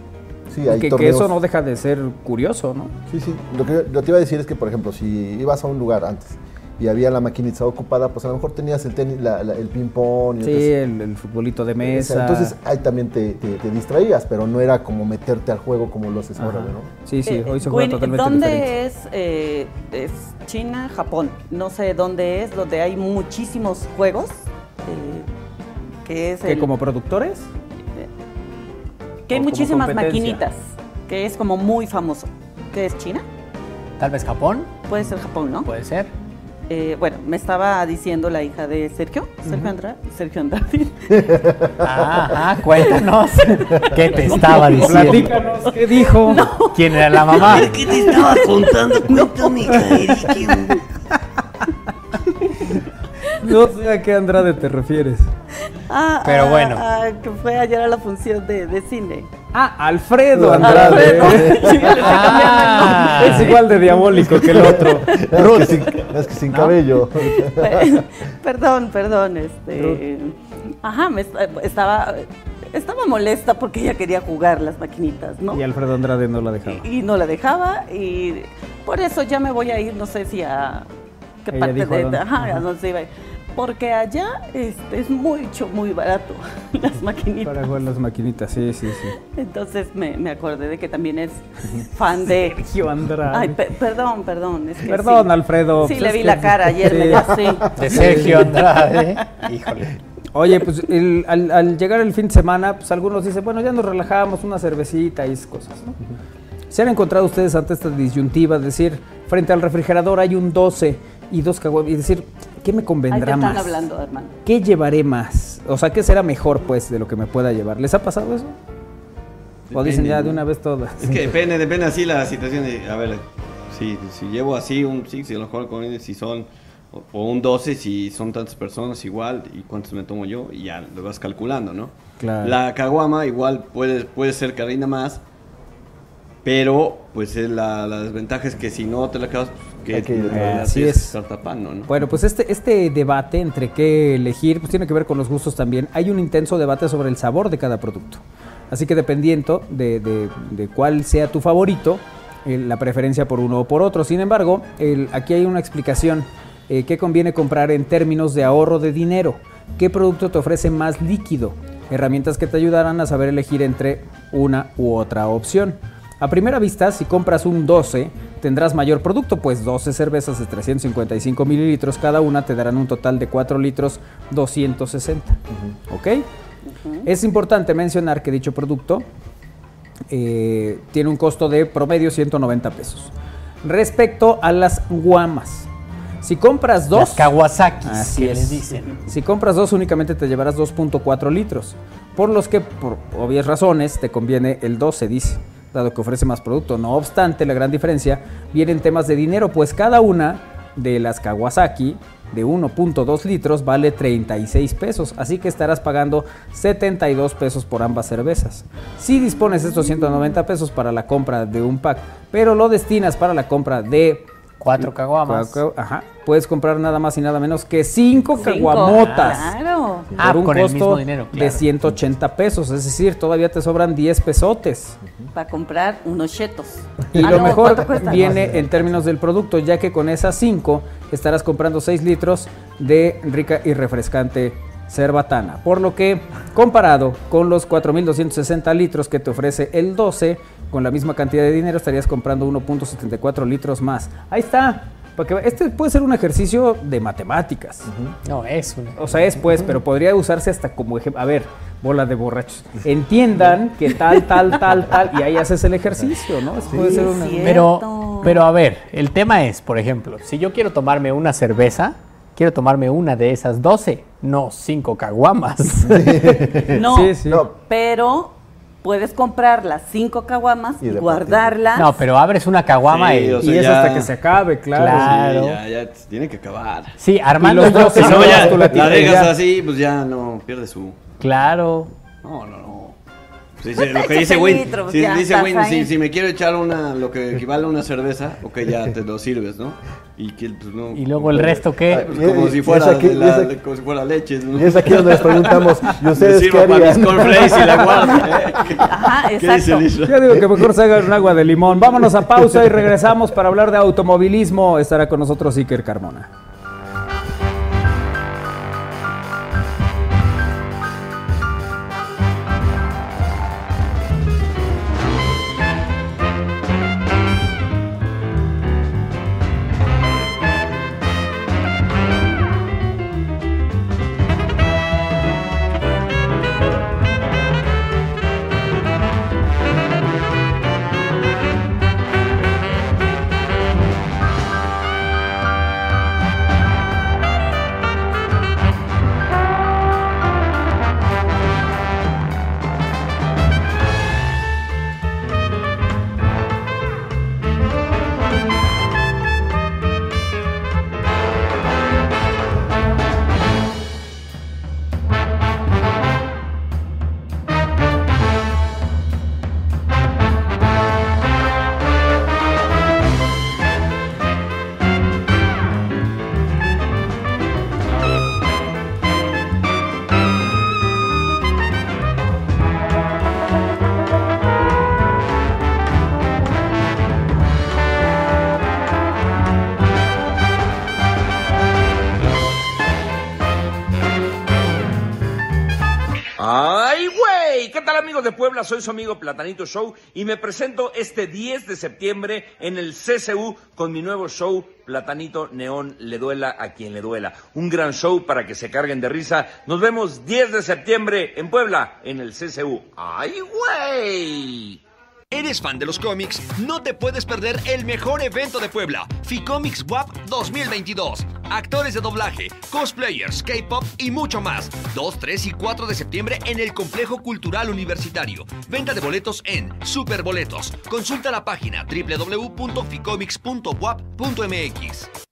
que, eso no deja de ser curioso, ¿no? Sí, sí. Lo que yo te iba a decir es que, por ejemplo, si ibas a un lugar antes y había la maquinita ocupada, pues a lo mejor tenías el tenis, el ping-pong. Sí, el, futbolito de mesa. Entonces ahí también te, distraías, pero no era como meterte al juego como lo haces ahora, ¿no? Sí, sí, hoy se juega totalmente ¿Dónde es, eh, es China, Japón? No sé dónde es, donde hay muchísimos juegos. Eh, que es ¿Que como productores? Que hay muchísimas maquinitas, que es como muy famoso. ¿Qué es China? Tal vez Japón. Puede ser Japón, ¿no? Puede ser. Eh, bueno, me estaba diciendo la hija de Sergio, Sergio Andrade, Sergio Andrade. Ah, cuéntanos. ¿Qué te estaba diciendo? Platícanos, ¿qué dijo? ¿Quién era la mamá? ¿Qué te estaba contando? Cuéntame, no. No sé a qué Andrade te refieres. Ah, Pero ah, bueno. Ah, que fue ayer a la función de, de cine. Ah, Alfredo Andrade. Ah. es igual de diabólico que el otro. Ruth. Es que sin, es que sin cabello. perdón, perdón. Este, ajá, me estaba estaba molesta porque ella quería jugar las maquinitas, ¿no? Y Alfredo Andrade no la dejaba. Y, no la dejaba y por eso ya me voy a ir, no sé si a qué parte de, ajá, a dónde se iba porque allá este, es mucho, muy barato las maquinitas. Para jugar las maquinitas, sí, sí, sí. Entonces me, me acordé de que también es fan de... Sergio Andrade. Ay, perdón, perdón. perdón, Alfredo. Sí, pues le vi la cara ayer, me dio así. De Sergio Andrade. Híjole. Oye, pues al, llegar el fin de semana, pues algunos dicen, bueno, ya nos relajamos, una cervecita y esas cosas, ¿no? ¿Se han encontrado ustedes ante esta disyuntiva? Es decir, frente al refrigerador hay un 12 y dos caguamas, y decir, ¿qué me convendrá más? hablando, hermano. ¿Qué llevaré más? O sea, ¿qué será mejor, pues, de lo que me pueda llevar? ¿Les ha pasado eso? o dicen ya de una vez todas. Es que depende, depende así la situación. De, a ver, si, si llevo así un sí, si a lo mejor con si son o, un 12 si son tantas personas igual y cuántos me tomo yo y ya lo vas calculando, ¿no? Claro. La caguama igual puede, puede ser que más, pero pues la, la desventaja es que si no te la acabas, que, así es. tapando, ¿no? Bueno, pues este, este debate entre qué elegir, pues tiene que ver con los gustos también. Hay un intenso debate sobre el sabor de cada producto. Así que dependiendo de, de, cuál sea tu favorito, la preferencia por uno o por otro. Sin embargo, el, aquí hay una explicación. Eh, ¿Qué conviene comprar en términos de ahorro de dinero? ¿Qué producto te ofrece más líquido? Herramientas que te ayudarán a saber elegir entre una u otra opción. A primera vista, si compras un 12, tendrás mayor producto, pues 12 cervezas de 355 mililitros cada una te darán un total de 4 litros 260. ¿Ok? Es importante mencionar que dicho producto eh, tiene un costo de promedio 190 pesos. Respecto a las guamas, si compras dos. Las Kawasaki, así les dicen. Si compras dos, únicamente te llevarás 2.4 litros. Por los que, por obvias razones, te conviene el 12, dice dado que ofrece más producto. No obstante, la gran diferencia viene en temas de dinero, pues cada una de las Kawasaki de 1.2 litros vale 36 pesos, así que estarás pagando 72 pesos por ambas cervezas. Si dispones de estos 190 pesos para la compra de un pack, pero lo destinas para la compra de Cuatro caguamas. Ajá. Puedes comprar nada más y nada menos que cinco, caguamotas. Claro. Por ah, un costo de 180 pesos. Es decir, todavía te sobran 10 pesotes. Para comprar unos chetos. Y ah, lo mejor viene en términos del producto, ya que con esas cinco estarás comprando 6 litros de rica y refrescante cerbatana. Por lo que, comparado con los 4.260 litros que te ofrece el 12, con la misma cantidad de dinero estarías comprando 1.74 litros más. Ahí está. Porque este puede ser un ejercicio de matemáticas. No, es un... O sea, es pues, pero podría usarse hasta como ejemplo. A ver, bola de borrachos. Entiendan que tal, tal, tal, tal, y ahí haces el ejercicio, ¿no? puede ser una... Pero, pero a ver, el tema es, por ejemplo, si yo quiero tomarme una cerveza, quiero tomarme una de esas 12 No, cinco caguamas. no, no, pero puedes comprar las cinco caguamas y, guardarlas. No, pero abres una caguama y, y es hasta que se acabe, claro. claro. ya, ya tiene que acabar. Sí, armando los dos. Si no, ya la, la dejas así, pues ya no pierde su. Claro. No, no, no. Sí, sí, lo que dice Win, si, dice Win si, si, me quiero echar una, lo que equivale a una cerveza, ok, ya te lo sirves, ¿no? Y, que, pues, no, ¿Y luego el resto qué? Pues, como, si fuera aquí, la, aquí, como si fuera leche. ¿no? Y es aquí donde les preguntamos, ¿y ustedes qué harían? Para mis cornflakes y la guarda. ¿eh? Ajá, exacto. Yo digo que mejor se hagan un agua de limón. Vámonos a pausa y regresamos para hablar de automovilismo. Estará con nosotros Iker Carmona. Soy su amigo Platanito Show y me presento este 10 de septiembre en el CCU con mi nuevo show Platanito Neón Le Duela a quien le duela. Un gran show para que se carguen de risa. Nos vemos 10 de septiembre en Puebla en el CCU. ¡Ay, güey! ¿Eres fan de los cómics? No te puedes perder el mejor evento de Puebla, Ficomics WAP 2022. Actores de doblaje, cosplayers, K-pop y mucho más. 2, 3 y 4 de septiembre en el Complejo Cultural Universitario. Venta de boletos en Superboletos. Consulta la página www.ficomics.wap.mx.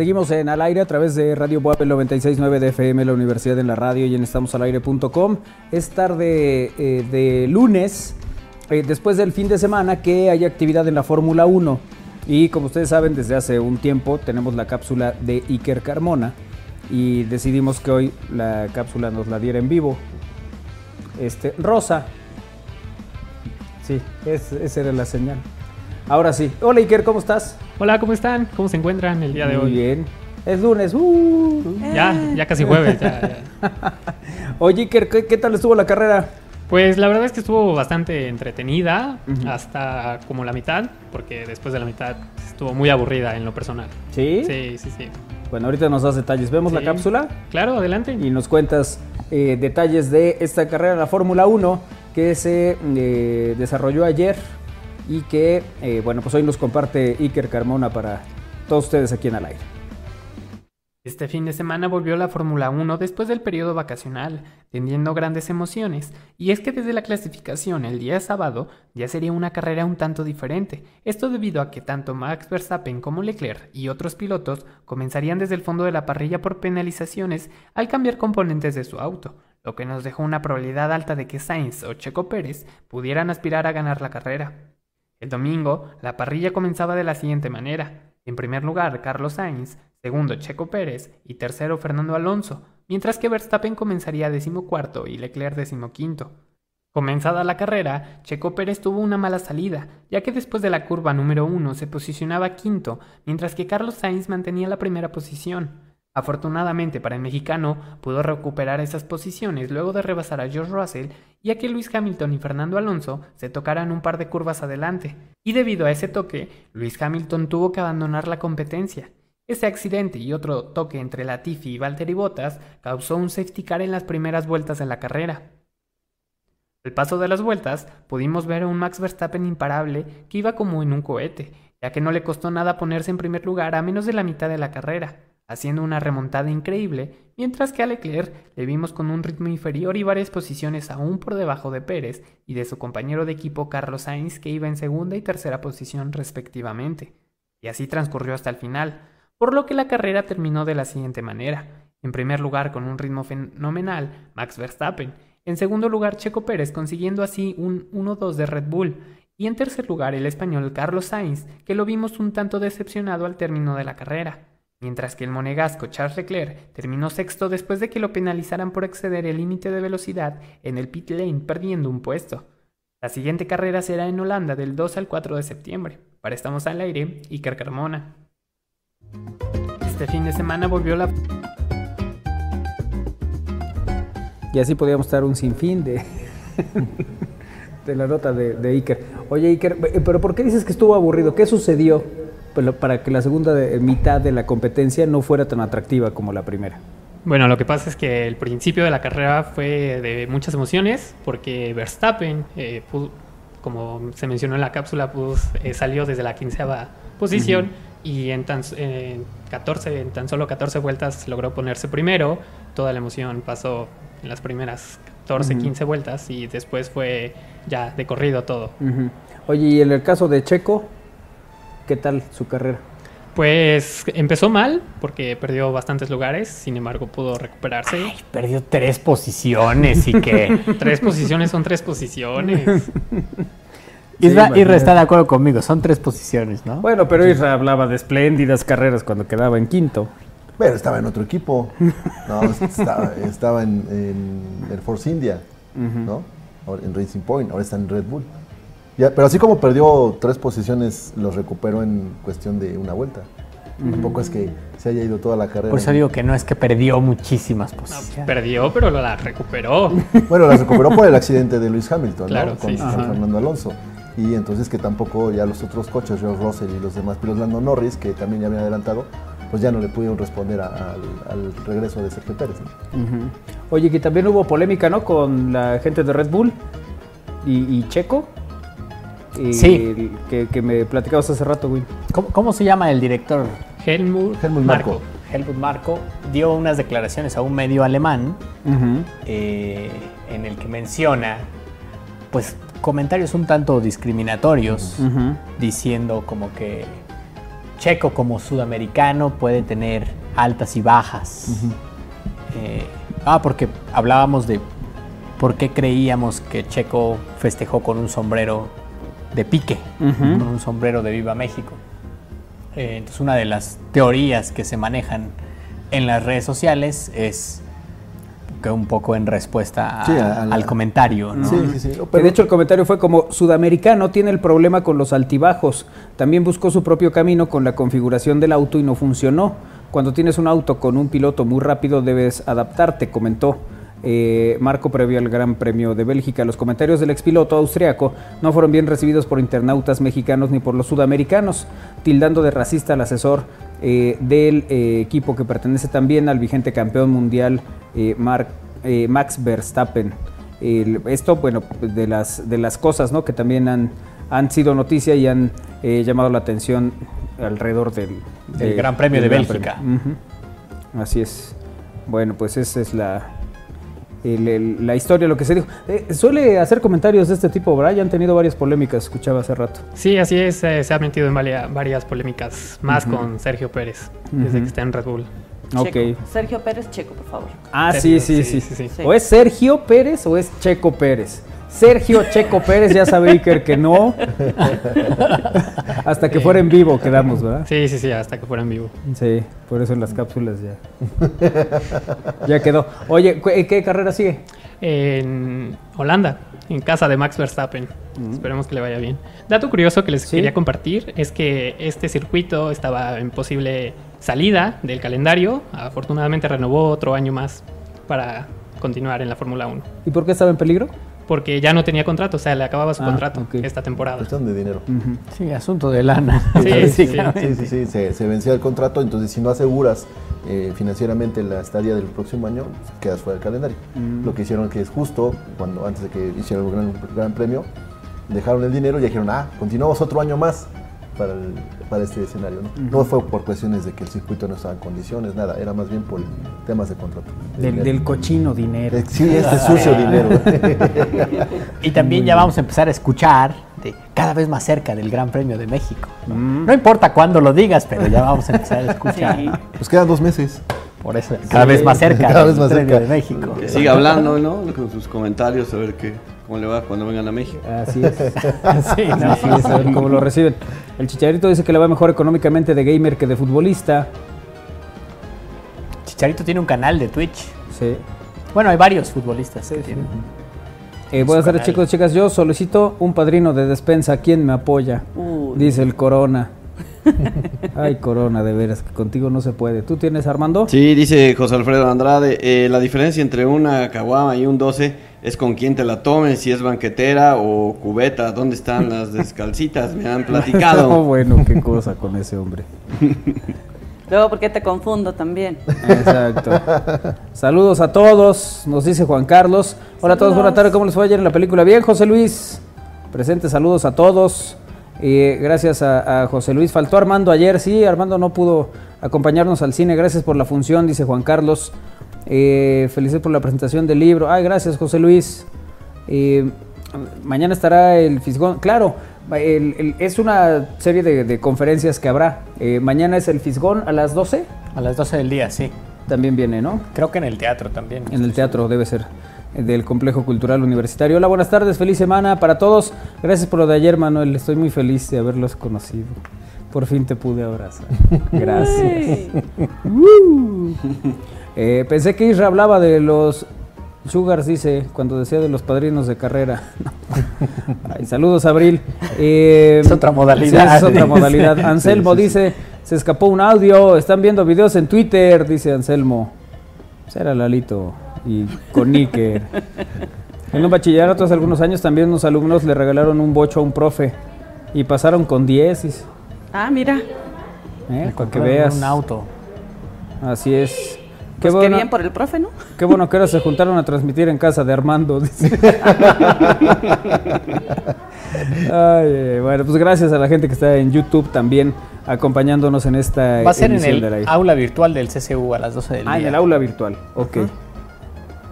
Seguimos en al aire a través de Radio Buap 969 de FM, la Universidad en la Radio y en estamosalaire.com. Es tarde eh, de lunes, eh, después del fin de semana, que hay actividad en la Fórmula 1. Y como ustedes saben, desde hace un tiempo tenemos la cápsula de Iker Carmona y decidimos que hoy la cápsula nos la diera en vivo. Este, Rosa. Sí, esa era la señal. Ahora sí. Hola Iker, ¿cómo estás? Hola, ¿cómo están? ¿Cómo se encuentran el día de hoy? Muy bien. Es lunes. Uh. Ya, ya casi jueves. Oye, Iker, ¿qué, tal estuvo la carrera? Pues la verdad es que estuvo bastante entretenida hasta como la mitad, porque después de la mitad estuvo muy aburrida en lo personal. ¿Sí? Sí, sí, sí. Bueno, ahorita nos das detalles. ¿Vemos la cápsula? Claro, adelante. Y nos cuentas eh, detalles de esta carrera, la Fórmula 1, que se eh, desarrolló ayer y que, eh, bueno, pues hoy nos comparte Iker Carmona para todos ustedes aquí en Al Aire. Este fin de semana volvió la Fórmula 1 después del periodo vacacional, tendiendo grandes emociones, y es que desde la clasificación el día sábado ya sería una carrera un tanto diferente, esto debido a que tanto Max Verstappen como Leclerc y otros pilotos comenzarían desde el fondo de la parrilla por penalizaciones al cambiar componentes de su auto, lo que nos dejó una probabilidad alta de que Sainz o Checo Pérez pudieran aspirar a ganar la carrera. El domingo, la parrilla comenzaba de la siguiente manera. En primer lugar, Carlos Sainz, segundo, Checo Pérez y tercero, Fernando Alonso, mientras que Verstappen comenzaría decimocuarto y Leclerc decimoquinto. Comenzada la carrera, Checo Pérez tuvo una mala salida, ya que después de la curva número uno se posicionaba quinto, mientras que Carlos Sainz mantenía la primera posición. Afortunadamente para el mexicano, pudo recuperar esas posiciones luego de rebasar a George Russell, ya que Luis Hamilton y Fernando Alonso se tocaran un par de curvas adelante, y debido a ese toque, Luis Hamilton tuvo que abandonar la competencia. Ese accidente y otro toque entre Latifi y Valtteri Bottas causó un safety car en las primeras vueltas de la carrera. Al paso de las vueltas, pudimos ver a un Max Verstappen imparable que iba como en un cohete, ya que no le costó nada ponerse en primer lugar a menos de la mitad de la carrera haciendo una remontada increíble, mientras que a Leclerc le vimos con un ritmo inferior y varias posiciones aún por debajo de Pérez y de su compañero de equipo Carlos Sainz que iba en segunda y tercera posición respectivamente. Y así transcurrió hasta el final, por lo que la carrera terminó de la siguiente manera. En primer lugar con un ritmo fenomenal, Max Verstappen. En segundo lugar, Checo Pérez consiguiendo así un 1-2 de Red Bull. Y en tercer lugar, el español Carlos Sainz, que lo vimos un tanto decepcionado al término de la carrera mientras que el monegasco Charles Leclerc terminó sexto después de que lo penalizaran por exceder el límite de velocidad en el pit lane perdiendo un puesto. La siguiente carrera será en Holanda del 2 al 4 de septiembre. Para Estamos al Aire, Iker Carmona. Este fin de semana volvió la... Y así podíamos estar un sinfín de, de la nota de, de Iker. Oye Iker, pero ¿por qué dices que estuvo aburrido? ¿Qué sucedió? Para que la segunda mitad de la competencia no fuera tan atractiva como la primera? Bueno, lo que pasa es que el principio de la carrera fue de muchas emociones porque Verstappen, eh, como se mencionó en la cápsula, pues, eh, salió desde la quinceava posición y en tan, 14, en tan solo 14 vueltas logró ponerse primero. Toda la emoción pasó en las primeras 14, 15 vueltas y después fue ya de corrido todo. Oye, y en el caso de Checo, ¿Qué tal su carrera? Pues empezó mal porque perdió bastantes lugares, sin embargo pudo recuperarse. Ay, perdió tres posiciones y que... tres posiciones son tres posiciones. Isra, está de acuerdo conmigo, son tres posiciones, ¿no? Bueno, pero Isra hablaba de espléndidas carreras cuando quedaba en quinto. Pero estaba en otro equipo, no, estaba, en, el Force India, ¿no? En Racing Point, ahora está en Red Bull pero así como perdió tres posiciones, los recuperó en cuestión de una vuelta. Tampoco es que se haya ido toda la carrera. Por eso digo que no es que perdió muchísimas posiciones. perdió, pero la recuperó. Bueno, la recuperó por el accidente de Luis Hamilton, ¿no? Con, Fernando Alonso. Y entonces que tampoco ya los otros coches, George Russell y los demás pilotos, Lando Norris, que también ya habían adelantado, pues ya no le pudieron responder al regreso de Sergio Pérez. Oye, que también hubo polémica, ¿no? Con la gente de Red Bull y Checo sí. Que, me platicabas hace rato, güey. ¿Cómo, se llama el director? Helmut, Helmut Marco. Helmut Marco dio unas declaraciones a un medio alemán eh, en el que menciona, pues, comentarios un tanto discriminatorios, diciendo como que Checo como sudamericano puede tener altas y bajas. Eh, ah, porque hablábamos de por qué creíamos que Checo festejó con un sombrero de pique, con un sombrero de Viva México. Eh, entonces una de las teorías que se manejan en las redes sociales es que un poco en respuesta al comentario. ¿no? Sí, sí, sí. Pero de hecho el comentario fue como sudamericano tiene el problema con los altibajos. También buscó su propio camino con la configuración del auto y no funcionó. Cuando tienes un auto con un piloto muy rápido debes adaptarte, comentó. Eh, Marco previo al Gran Premio de Bélgica. Los comentarios del expiloto austriaco no fueron bien recibidos por internautas mexicanos ni por los sudamericanos, tildando de racista al asesor eh, del eh, equipo que pertenece también al vigente campeón mundial Max Verstappen. esto, bueno, de las, de las cosas ¿no? que también han, han sido noticia y han llamado la atención alrededor del, Gran Premio de Bélgica. Así es. Bueno, pues esa es la, la historia, lo que se dijo. Eh, suele hacer comentarios de este tipo, Brian. Han tenido varias polémicas, escuchaba hace rato. Sí, así es. Eh, se ha metido en varias polémicas, más con Sergio Pérez, desde que está en Red Bull. Ok. Sergio Pérez, Checo, por favor. Ah, sí sí sí, sí, sí, O es Sergio Pérez o es Checo Pérez. Sergio Checo Pérez, ya sabe Iker que no. hasta que fuera en vivo quedamos, ¿verdad? Sí, sí, sí, hasta que fuera en vivo. Sí, por eso en las cápsulas ya. ya quedó. Oye, ¿qué carrera sigue? En Holanda, en casa de Max Verstappen. Esperemos que le vaya bien. Dato curioso que les quería compartir es que este circuito estaba en posible salida del calendario. Afortunadamente renovó otro año más para continuar en la Fórmula 1. ¿Y por qué estaba en peligro? Porque ya no tenía contrato, o sea, le acababa su ah, contrato esta temporada. Cuestión de dinero. Sí, asunto de lana. Sí, sí, sí, sí, se, vencía el contrato, entonces si no aseguras eh, financieramente la estadía del próximo año, quedas fuera del calendario. Mm. Lo que hicieron que es justo, cuando antes de que hicieran el gran, gran premio, dejaron el dinero y dijeron, ah, continuamos otro año más para, para este escenario. ¿no? no fue por cuestiones de que el circuito no estaba en condiciones, nada, era más bien por temas de contrato. Del, cochino dinero. Eh, sí, este sucio dinero. y también ya vamos a empezar a escuchar de cada vez más cerca del Gran Premio de México. No, mm. importa cuándo lo digas, pero ya vamos a empezar a escuchar. Pues quedan dos meses. Por eso, cada vez más cerca cada vez más cerca. de México. Que siga hablando, ¿no? Con sus comentarios, a ver qué, cómo le va cuando vengan a México. Así es. sí, Así es, a ver cómo lo reciben. El Chicharito dice que le va mejor económicamente de gamer que de futbolista. Chicharito tiene un canal de Twitch. Sí. Bueno, hay varios futbolistas sí, que eh, buenas tardes, chicos, chicas. Yo solicito un padrino de despensa. ¿Quién me apoya? Dice el Corona. Ay, Corona, de veras, que contigo no se puede. ¿Tú tienes, Armando? Sí, dice José Alfredo Andrade. Eh, la diferencia entre una caguama y un 12 es con quién te la tomes, si es banquetera o cubeta. ¿Dónde están las descalcitas? Me han platicado. oh, bueno, qué cosa con ese hombre. Luego, porque te confundo también. Exacto. Saludos a todos, nos dice Juan Carlos. Hola a todos, buenas tardes. ¿Cómo les fue ayer en la película? Bien, José Luis. Presente, saludos a todos. Eh, gracias a, José Luis. Faltó Armando ayer, sí, Armando no pudo acompañarnos al cine. Gracias por la función, dice Juan Carlos. Eh, felices por la presentación del libro. Ay, gracias, José Luis. Eh, mañana estará el Fisgón. Claro, es una serie de, conferencias que habrá. Eh, mañana es el Fisgón a las 12. A las 12 del día, sí. También viene, ¿no? Creo que en el teatro también. En el teatro debe ser del Complejo Cultural Universitario. Hola, buenas tardes, feliz semana para todos. Gracias por lo de ayer, Manuel. Estoy muy feliz de haberlos conocido. Por fin te pude abrazar. Gracias. Eh, pensé que Isra hablaba de los Sugars, dice, cuando decía de los padrinos de carrera. saludos, Abril. Eh, es otra modalidad. es otra modalidad. Anselmo dice, se escapó un audio, están viendo videos en Twitter, dice Anselmo. Será Lalito y con Níker. En un bachillerato hace algunos años también unos alumnos le regalaron un bocho a un profe y pasaron con 10. Ah, mira. Eh, para que veas. Un auto. Así es. Qué, pues bien por el profe, ¿no? Qué bueno que ahora se juntaron a transmitir en casa de Armando. Ay, bueno, pues gracias a la gente que está en YouTube también acompañándonos en esta Va a ser en el aula virtual del CCU a las 12 del día. Ah, en el aula virtual, ok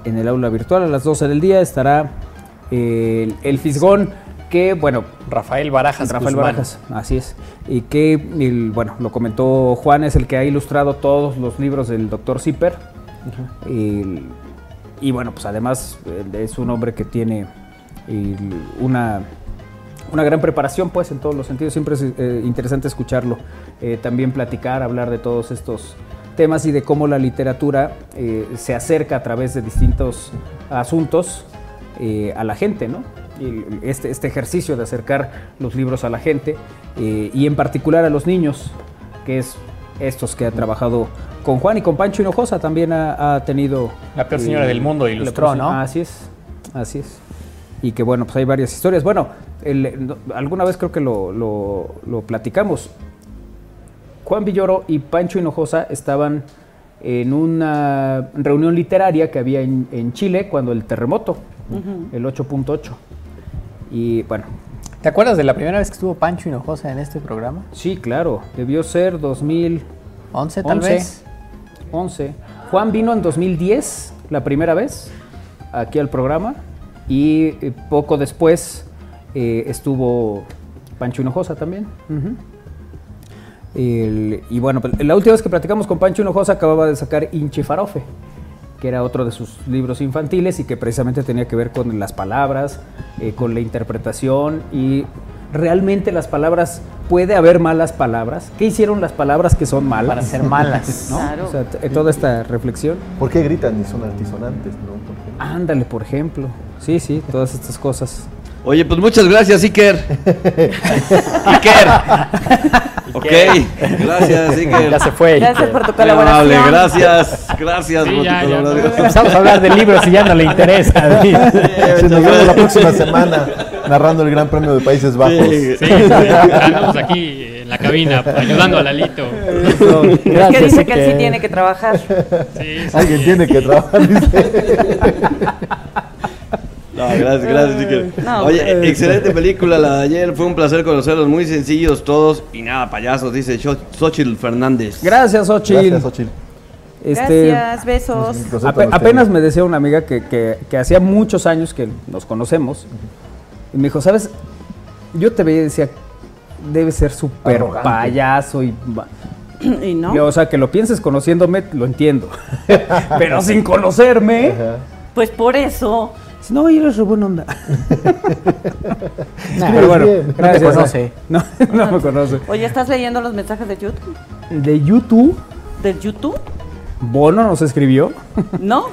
en el aula virtual a las 12 del día estará el, Fisgón. Que, bueno... Rafael Barajas. Rafael Barajas, así es. Y que, bueno, lo comentó Juan, es el que ha ilustrado todos los libros del doctor Zipper. y, bueno, pues además eh, es un hombre que tiene una, una gran preparación, pues, en todos los sentidos. Siempre es eh, interesante escucharlo. Eh, también platicar, hablar de todos estos temas y de cómo la literatura se acerca a través de distintos asuntos a la gente, ¿no? Este, este ejercicio de acercar los libros a la gente eh, y en particular a los niños, que es estos que ha trabajado con Juan y con Pancho Hinojosa también ha, tenido... La peor señora del mundo ilustró, ¿no? Así es, así es. Y que bueno, pues hay varias historias. Bueno, alguna vez creo que lo, lo, platicamos. Juan Villoro y Pancho Hinojosa estaban en una reunión literaria que había en, Chile cuando el terremoto, el 8.8. Y bueno. ¿Te acuerdas de la primera vez que estuvo Pancho Hinojosa en este programa? Sí, claro. Debió ser 2011 tal vez. 11. Juan vino en 2010, la primera vez, aquí al programa. Y eh, poco después eh, estuvo Pancho Hinojosa también. y bueno, pues, la última vez que platicamos con Pancho Hinojosa acababa de sacar Inchifarofe que era otro de sus libros infantiles y que precisamente tenía que ver con las palabras, eh, con la interpretación y realmente las palabras, puede haber malas palabras. ¿Qué hicieron las palabras que son malas? Para ser malas. O sea, toda esta reflexión. ¿Por qué gritan y son altisonantes? ¿no? Ándale, por ejemplo. Sí, sí, todas estas cosas. Oye, pues muchas gracias, Iker. Iker. ok, gracias, Iker. Ya se fue. Gracias por tu colaboración. gracias, gracias por tu colaboración. Empezamos a hablar de libros y ya no le interesa. Sí, nos vemos la próxima semana narrando el Gran Premio de Países Bajos. Sí, sí, estamos aquí en la cabina ayudando a Lalito. Es que dice que él sí tiene que trabajar. Sí, Alguien tiene que trabajar, dice. No, gracias, gracias, Oye, excelente película la de ayer. Fue un placer conocerlos, muy sencillos todos. Y nada, payasos, dice Xochitl Fernández. Gracias, Xochitl. Gracias, Xochitl. Este, Gracias, besos. apenas me decía una amiga que, hacía muchos años que nos conocemos. Y me dijo, ¿sabes? Yo te veía y decía, debe ser súper payaso y... Y no. o sea, que lo pienses conociéndome, lo entiendo. Pero sin conocerme... Pues por eso. No, yo eres re buena onda. pero bueno, no te conoce. No, no me conoce. Oye, ¿estás leyendo los mensajes de YouTube? ¿De YouTube? ¿Del YouTube? Bono nos escribió. ¿No?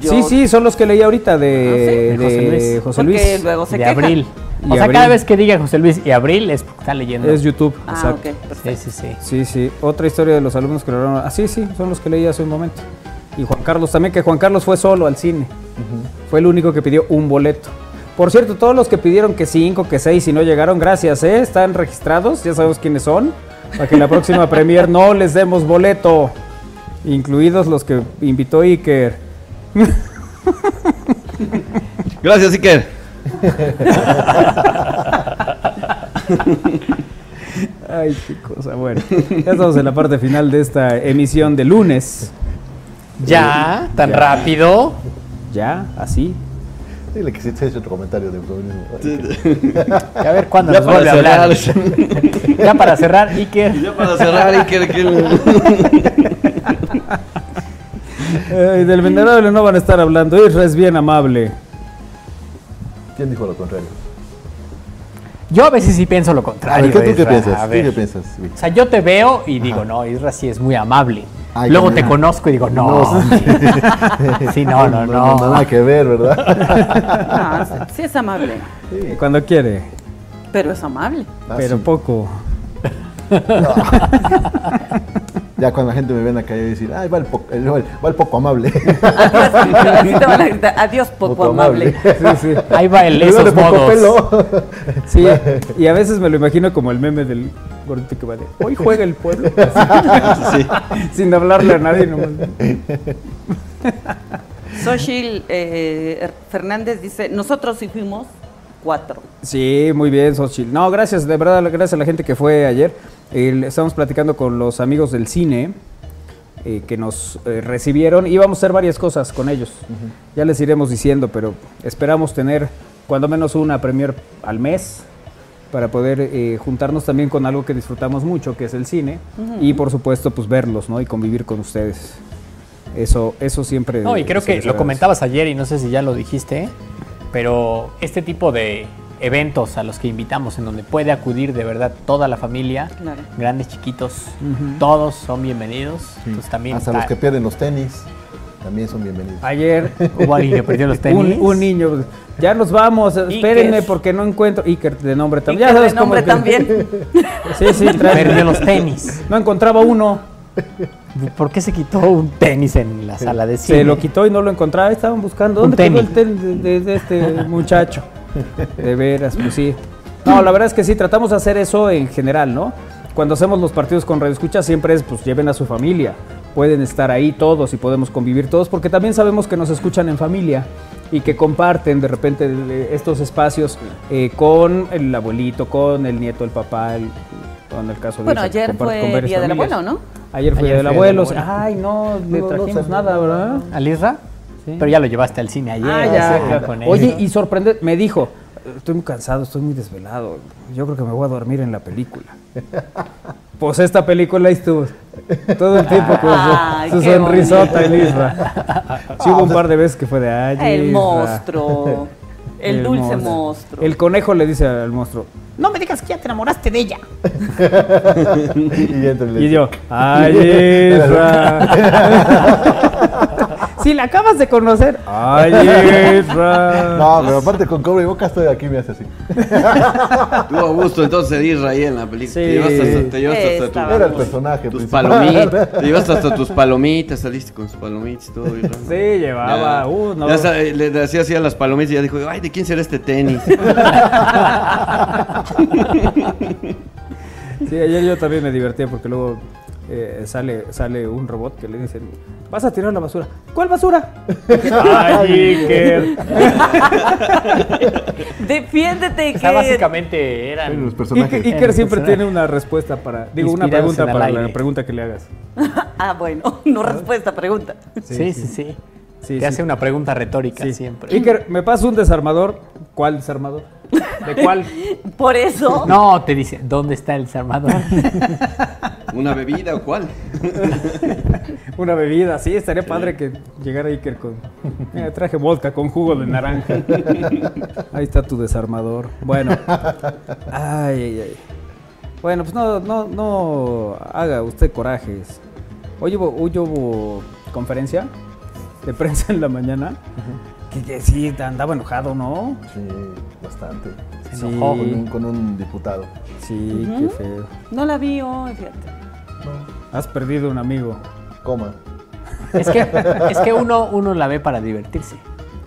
Sí, sí, son los que leí ahorita de, ah, José Luis. José Luis. luego se de Abril. o sea, cada vez que diga José Luis y Abril es está leyendo. Es YouTube, ah, exacto. sí, sí, sí. Sí, sí. Otra historia de los alumnos que lograron. Ah, sí, sí, son los que leí hace un momento. Y Juan Carlos también, que Juan Carlos fue solo al cine. Fue el único que pidió un boleto. Por cierto, todos los que pidieron que cinco, que seis y no llegaron, gracias, ¿eh? Están registrados, ya sabemos quiénes son. Para que en la próxima premier no les demos boleto. Incluidos los que invitó Iker. Gracias, Iker. Ay, qué cosa. Bueno, ya estamos en la parte final de esta emisión de lunes. ¿Ya? ¿Tan rápido? ¿Ya? ¿Así? Dile que si te otro comentario de A ver cuándo nos vuelve a hablar. ya para cerrar, Iker. Ya para cerrar, Iker. del venerable no van a estar hablando. Isra es bien amable. ¿Quién dijo lo contrario? Yo a veces sí pienso lo contrario. ¿qué, tú qué piensas? ¿Qué piensas? O sea, yo te veo y digo, no, Isra sí es muy amable. Luego te conozco y digo, no. sí, no, no, no. No, nada que ver, ¿verdad? No, sí es amable. Cuando quiere. Pero es amable. Ah, pero poco. ya cuando la gente me ven a calle y decir, ay, va el, va el poco amable. Adiós, poco, amable. Sí, sí. Ahí va el esos modos. Sí, y a veces me lo imagino como el meme del gordito que va de, hoy juega el pueblo. Sin hablarle a nadie nomás. Sochil eh, Fernández dice, nosotros sí fuimos cuatro. Sí, muy bien, Sochil. No, gracias, de verdad, gracias a la gente que fue ayer. Estamos platicando con los amigos del cine. Eh, que nos eh, recibieron y vamos a hacer varias cosas con ellos. Ya les iremos diciendo, pero esperamos tener cuando menos una premier al mes para poder eh, juntarnos también con algo que disfrutamos mucho, que es el cine, y por supuesto, pues verlos, ¿no? Y convivir con ustedes. Eso, eso siempre. No, y creo que lo comentabas ayer y no sé si ya lo dijiste, pero este tipo de eventos a los que invitamos, en donde puede acudir de verdad toda la familia, grandes, chiquitos, todos son bienvenidos. también Hasta los que pierden los tenis también son bienvenidos. Ayer hubo alguien que perdió los tenis. Un, niño, ya nos vamos, espérenme porque no encuentro. Iker de nombre también. ya sabes de nombre también. sí, sí, perdió los tenis. No encontraba uno. ¿Por qué se quitó un tenis en la sala de cine? Se lo quitó y no lo encontraba. Estaban buscando. ¿Dónde quedó el tenis de este muchacho? De veras, pues sí. No, la verdad es que sí, tratamos de hacer eso en general, ¿no? Cuando hacemos los partidos con Radio Escucha siempre es, pues lleven a su familia. Pueden estar ahí todos y podemos convivir todos, porque también sabemos que nos escuchan en familia y que comparten de repente estos espacios eh, con el abuelito, con el nieto, el papá, el, en el caso de Bueno, ayer fue Día del Abuelo, ¿no? Ayer fue Día del Abuelo. Ay, no, le trajimos nada, ¿verdad? ¿Al Pero ya lo llevaste al cine ayer. Ah, ya, Oye, y sorprende, me dijo, estoy muy cansado, estoy muy desvelado. Yo creo que me voy a dormir en la película. Pues esta película estuvo todo el tiempo con su, sonrisota en Isra. Sí hubo un par de veces que fue de ay, El monstruo. El, dulce monstruo. El conejo le dice al monstruo, no me digas que ya te enamoraste de ella. y, yo, ay, si la acabas de conocer. Ay, Isra. No, pero aparte con cobre y boca estoy aquí me hace así. Tuvo gusto entonces Isra ahí en la película. Te llevaste hasta, te llevaste hasta tu, Era el personaje tus palomitas. Te llevaste hasta tus palomitas, saliste con sus palomitas y todo. Isra. Sí, llevaba. Uh, no. ya, le decía así a las palomitas y ya dijo, ay, ¿de quién será este tenis? sí, ayer yo también me divertía porque luego eh, sale, sale un robot que le dicen, vas a tirar la basura. ¿Cuál basura? Ay, Iker. Defiéndete, Iker. O sea, básicamente eran los personajes. Iker, siempre tiene una respuesta para, digo, una pregunta para la pregunta que le hagas. ah, bueno, no respuesta, pregunta. Sí, sí, sí. sí. Te hace una pregunta retórica siempre. Iker, ¿me pasa un desarmador? ¿Cuál desarmador? ¿De cuál? Por eso. No, te dice, ¿dónde está el desarmador? ¿Una bebida o cuál? Una bebida, sí, estaría padre que llegara Iker con. Mira, traje vodka con jugo de naranja. Ahí está tu desarmador. Bueno. Ay, ay, ay. Bueno, pues no, no, no haga usted corajes. Hoy hubo, hoy hubo conferencia de prensa en la mañana. Que, sí, andaba enojado, ¿no? Sí, bastante. Se enojó con, un, diputado. Sí, qué feo. No la vi hoy, fíjate. Has perdido un amigo. Coma. Es que, es que uno, uno la ve para divertirse.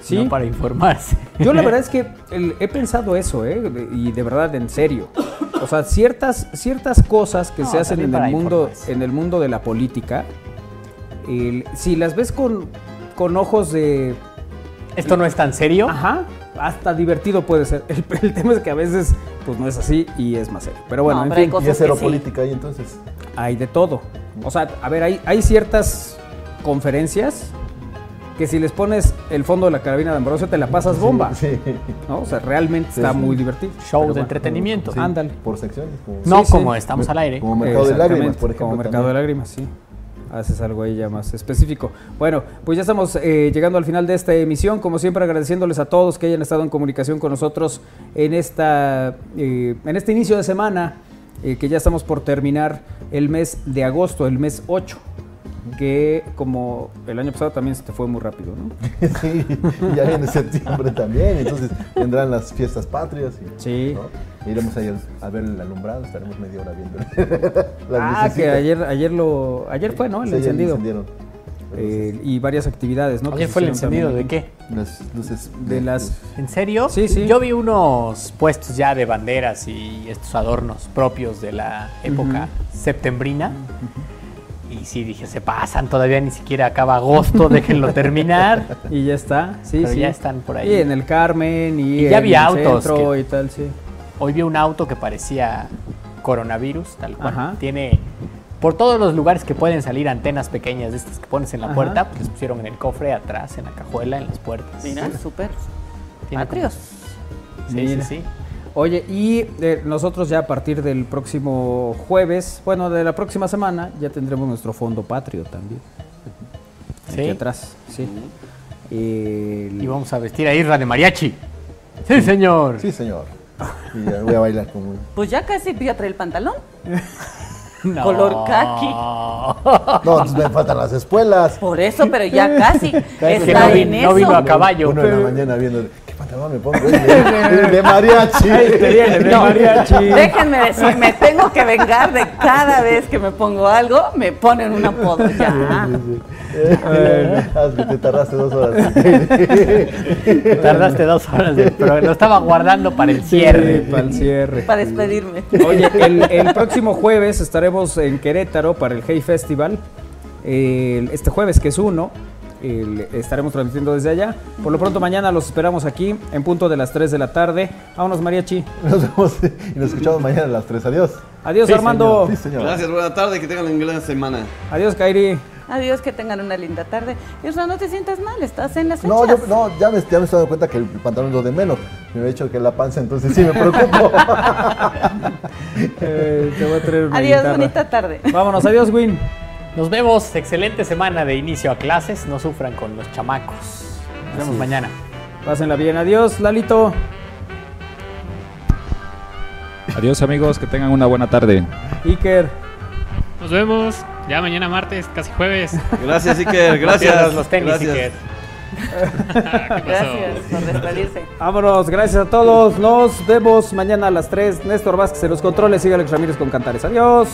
¿Sí? No para informarse. Yo la verdad es que he pensado eso, ¿eh? Y de verdad, en serio. O sea, ciertas, ciertas cosas que se hacen en el, mundo, en el mundo de la política, si las ves con, con ojos de ¿Esto no es tan serio? Ajá, hasta divertido puede ser. El, tema es que a veces pues no es así y es más serio. Pero bueno, en fin. ¿Y es cero política ahí entonces? Hay de todo. O sea, a ver, hay, hay ciertas conferencias que si les pones el fondo de la carabina de Ambrosio te la pasas bomba. Sí, ¿no? O sea, realmente está muy divertido. Show de entretenimiento. Ándale. Por secciones. no como estamos al aire. Como Mercado de Lágrimas, por ejemplo. Como Mercado de Lágrimas, sí haces algo ahí ya más específico. Bueno, pues ya estamos eh, llegando al final de esta emisión, como siempre agradeciéndoles a todos que hayan estado en comunicación con nosotros en, esta, eh, en este inicio de semana, eh, que ya estamos por terminar el mes de agosto, el mes 8 que como el año pasado también se te fue muy rápido, ¿no? sí, ya viene septiembre también, entonces vendrán las fiestas patrias. Y, sí. Iremos a, ver el alumbrado, estaremos media hora viendo. ah, que ayer, ayer lo, ayer fue, ¿no? El encendido. Eh, y varias actividades, ¿no? Ayer fue el encendido de qué? Las luces de, las. ¿En serio? Sí, sí. Yo vi unos puestos ya de banderas y estos adornos propios de la época septembrina. Y sí, dije, se pasan, todavía ni siquiera acaba agosto, déjenlo terminar. y ya está, sí, sí. ya están por ahí. Y en el Carmen y, ya había autos y tal, sí. Hoy vi un auto que parecía coronavirus, tal cual. Tiene por todos los lugares que pueden salir antenas pequeñas de estas que pones en la puerta, pues les pusieron en el cofre, atrás, en la cajuela, en las puertas. Mira, súper. Patrios. Sí, sí, sí. Oye, y eh, nosotros ya a partir del próximo jueves, bueno, de la próxima semana, ya tendremos nuestro fondo patrio también. Sí. Aquí atrás, sí. El- Y vamos a vestir a Irra de mariachi. Sí, señor. Sí, señor. Y ya voy a bailar como... Pues ya casi ya trae el pantalón. No. Color kaki. No, entonces me faltan las espuelas. Por eso, pero ya casi. Es que está no, vi- en no eso. vino a caballo. Uno de la mañana viendo, De, de- de mariachi. Te viene de mariachi. Déjenme decir, me tengo que vengar de cada vez que me pongo algo, me ponen un apodo. Ya. Ah, es que te tardaste dos horas. Tardaste dos horas, pero lo estaba guardando para el cierre. Sí, para el cierre. Para despedirme. Oye, el, el próximo jueves estaremos en Querétaro para el Hey Festival. El- este jueves, que es uno, el- estaremos transmitiendo desde allá. Por lo pronto, mañana los esperamos aquí en punto de las 3 de la tarde. Vámonos, Mariachi. Nos vemos y nos escuchamos mañana a las 3. Adiós. Adiós, Sí, Armando. Sí, señor. Gracias, buena tarde, que tengan una gran semana. Adiós, Kairi. Adiós, que tengan una linda tarde. Isra, no te sientas mal, estás en las fechas. No, yo, no ya, me, ya me estoy dando cuenta que el pantalón es lo de menos. Me había dicho que la panza, entonces sí me preocupo. Eh, te voy a traer una Adiós, guitarra. bonita tarde. Vámonos, adiós, Win. Nos vemos. Excelente semana de inicio a clases. No sufran con los chamacos. Nos vemos mañana. Pásenla bien. Adiós, Lalito. Adiós amigos, que tengan una buena tarde. Iker. Nos vemos ya mañana martes, casi jueves. Gracias, Iker, gracias. los tenis, gracias. Iker. ¿Qué pasó? Gracias por despedirse. Vámonos, gracias a todos. Nos vemos mañana a las 3. Néstor Vázquez en los controles. Sigue Alex Ramírez con Cantares. Adiós.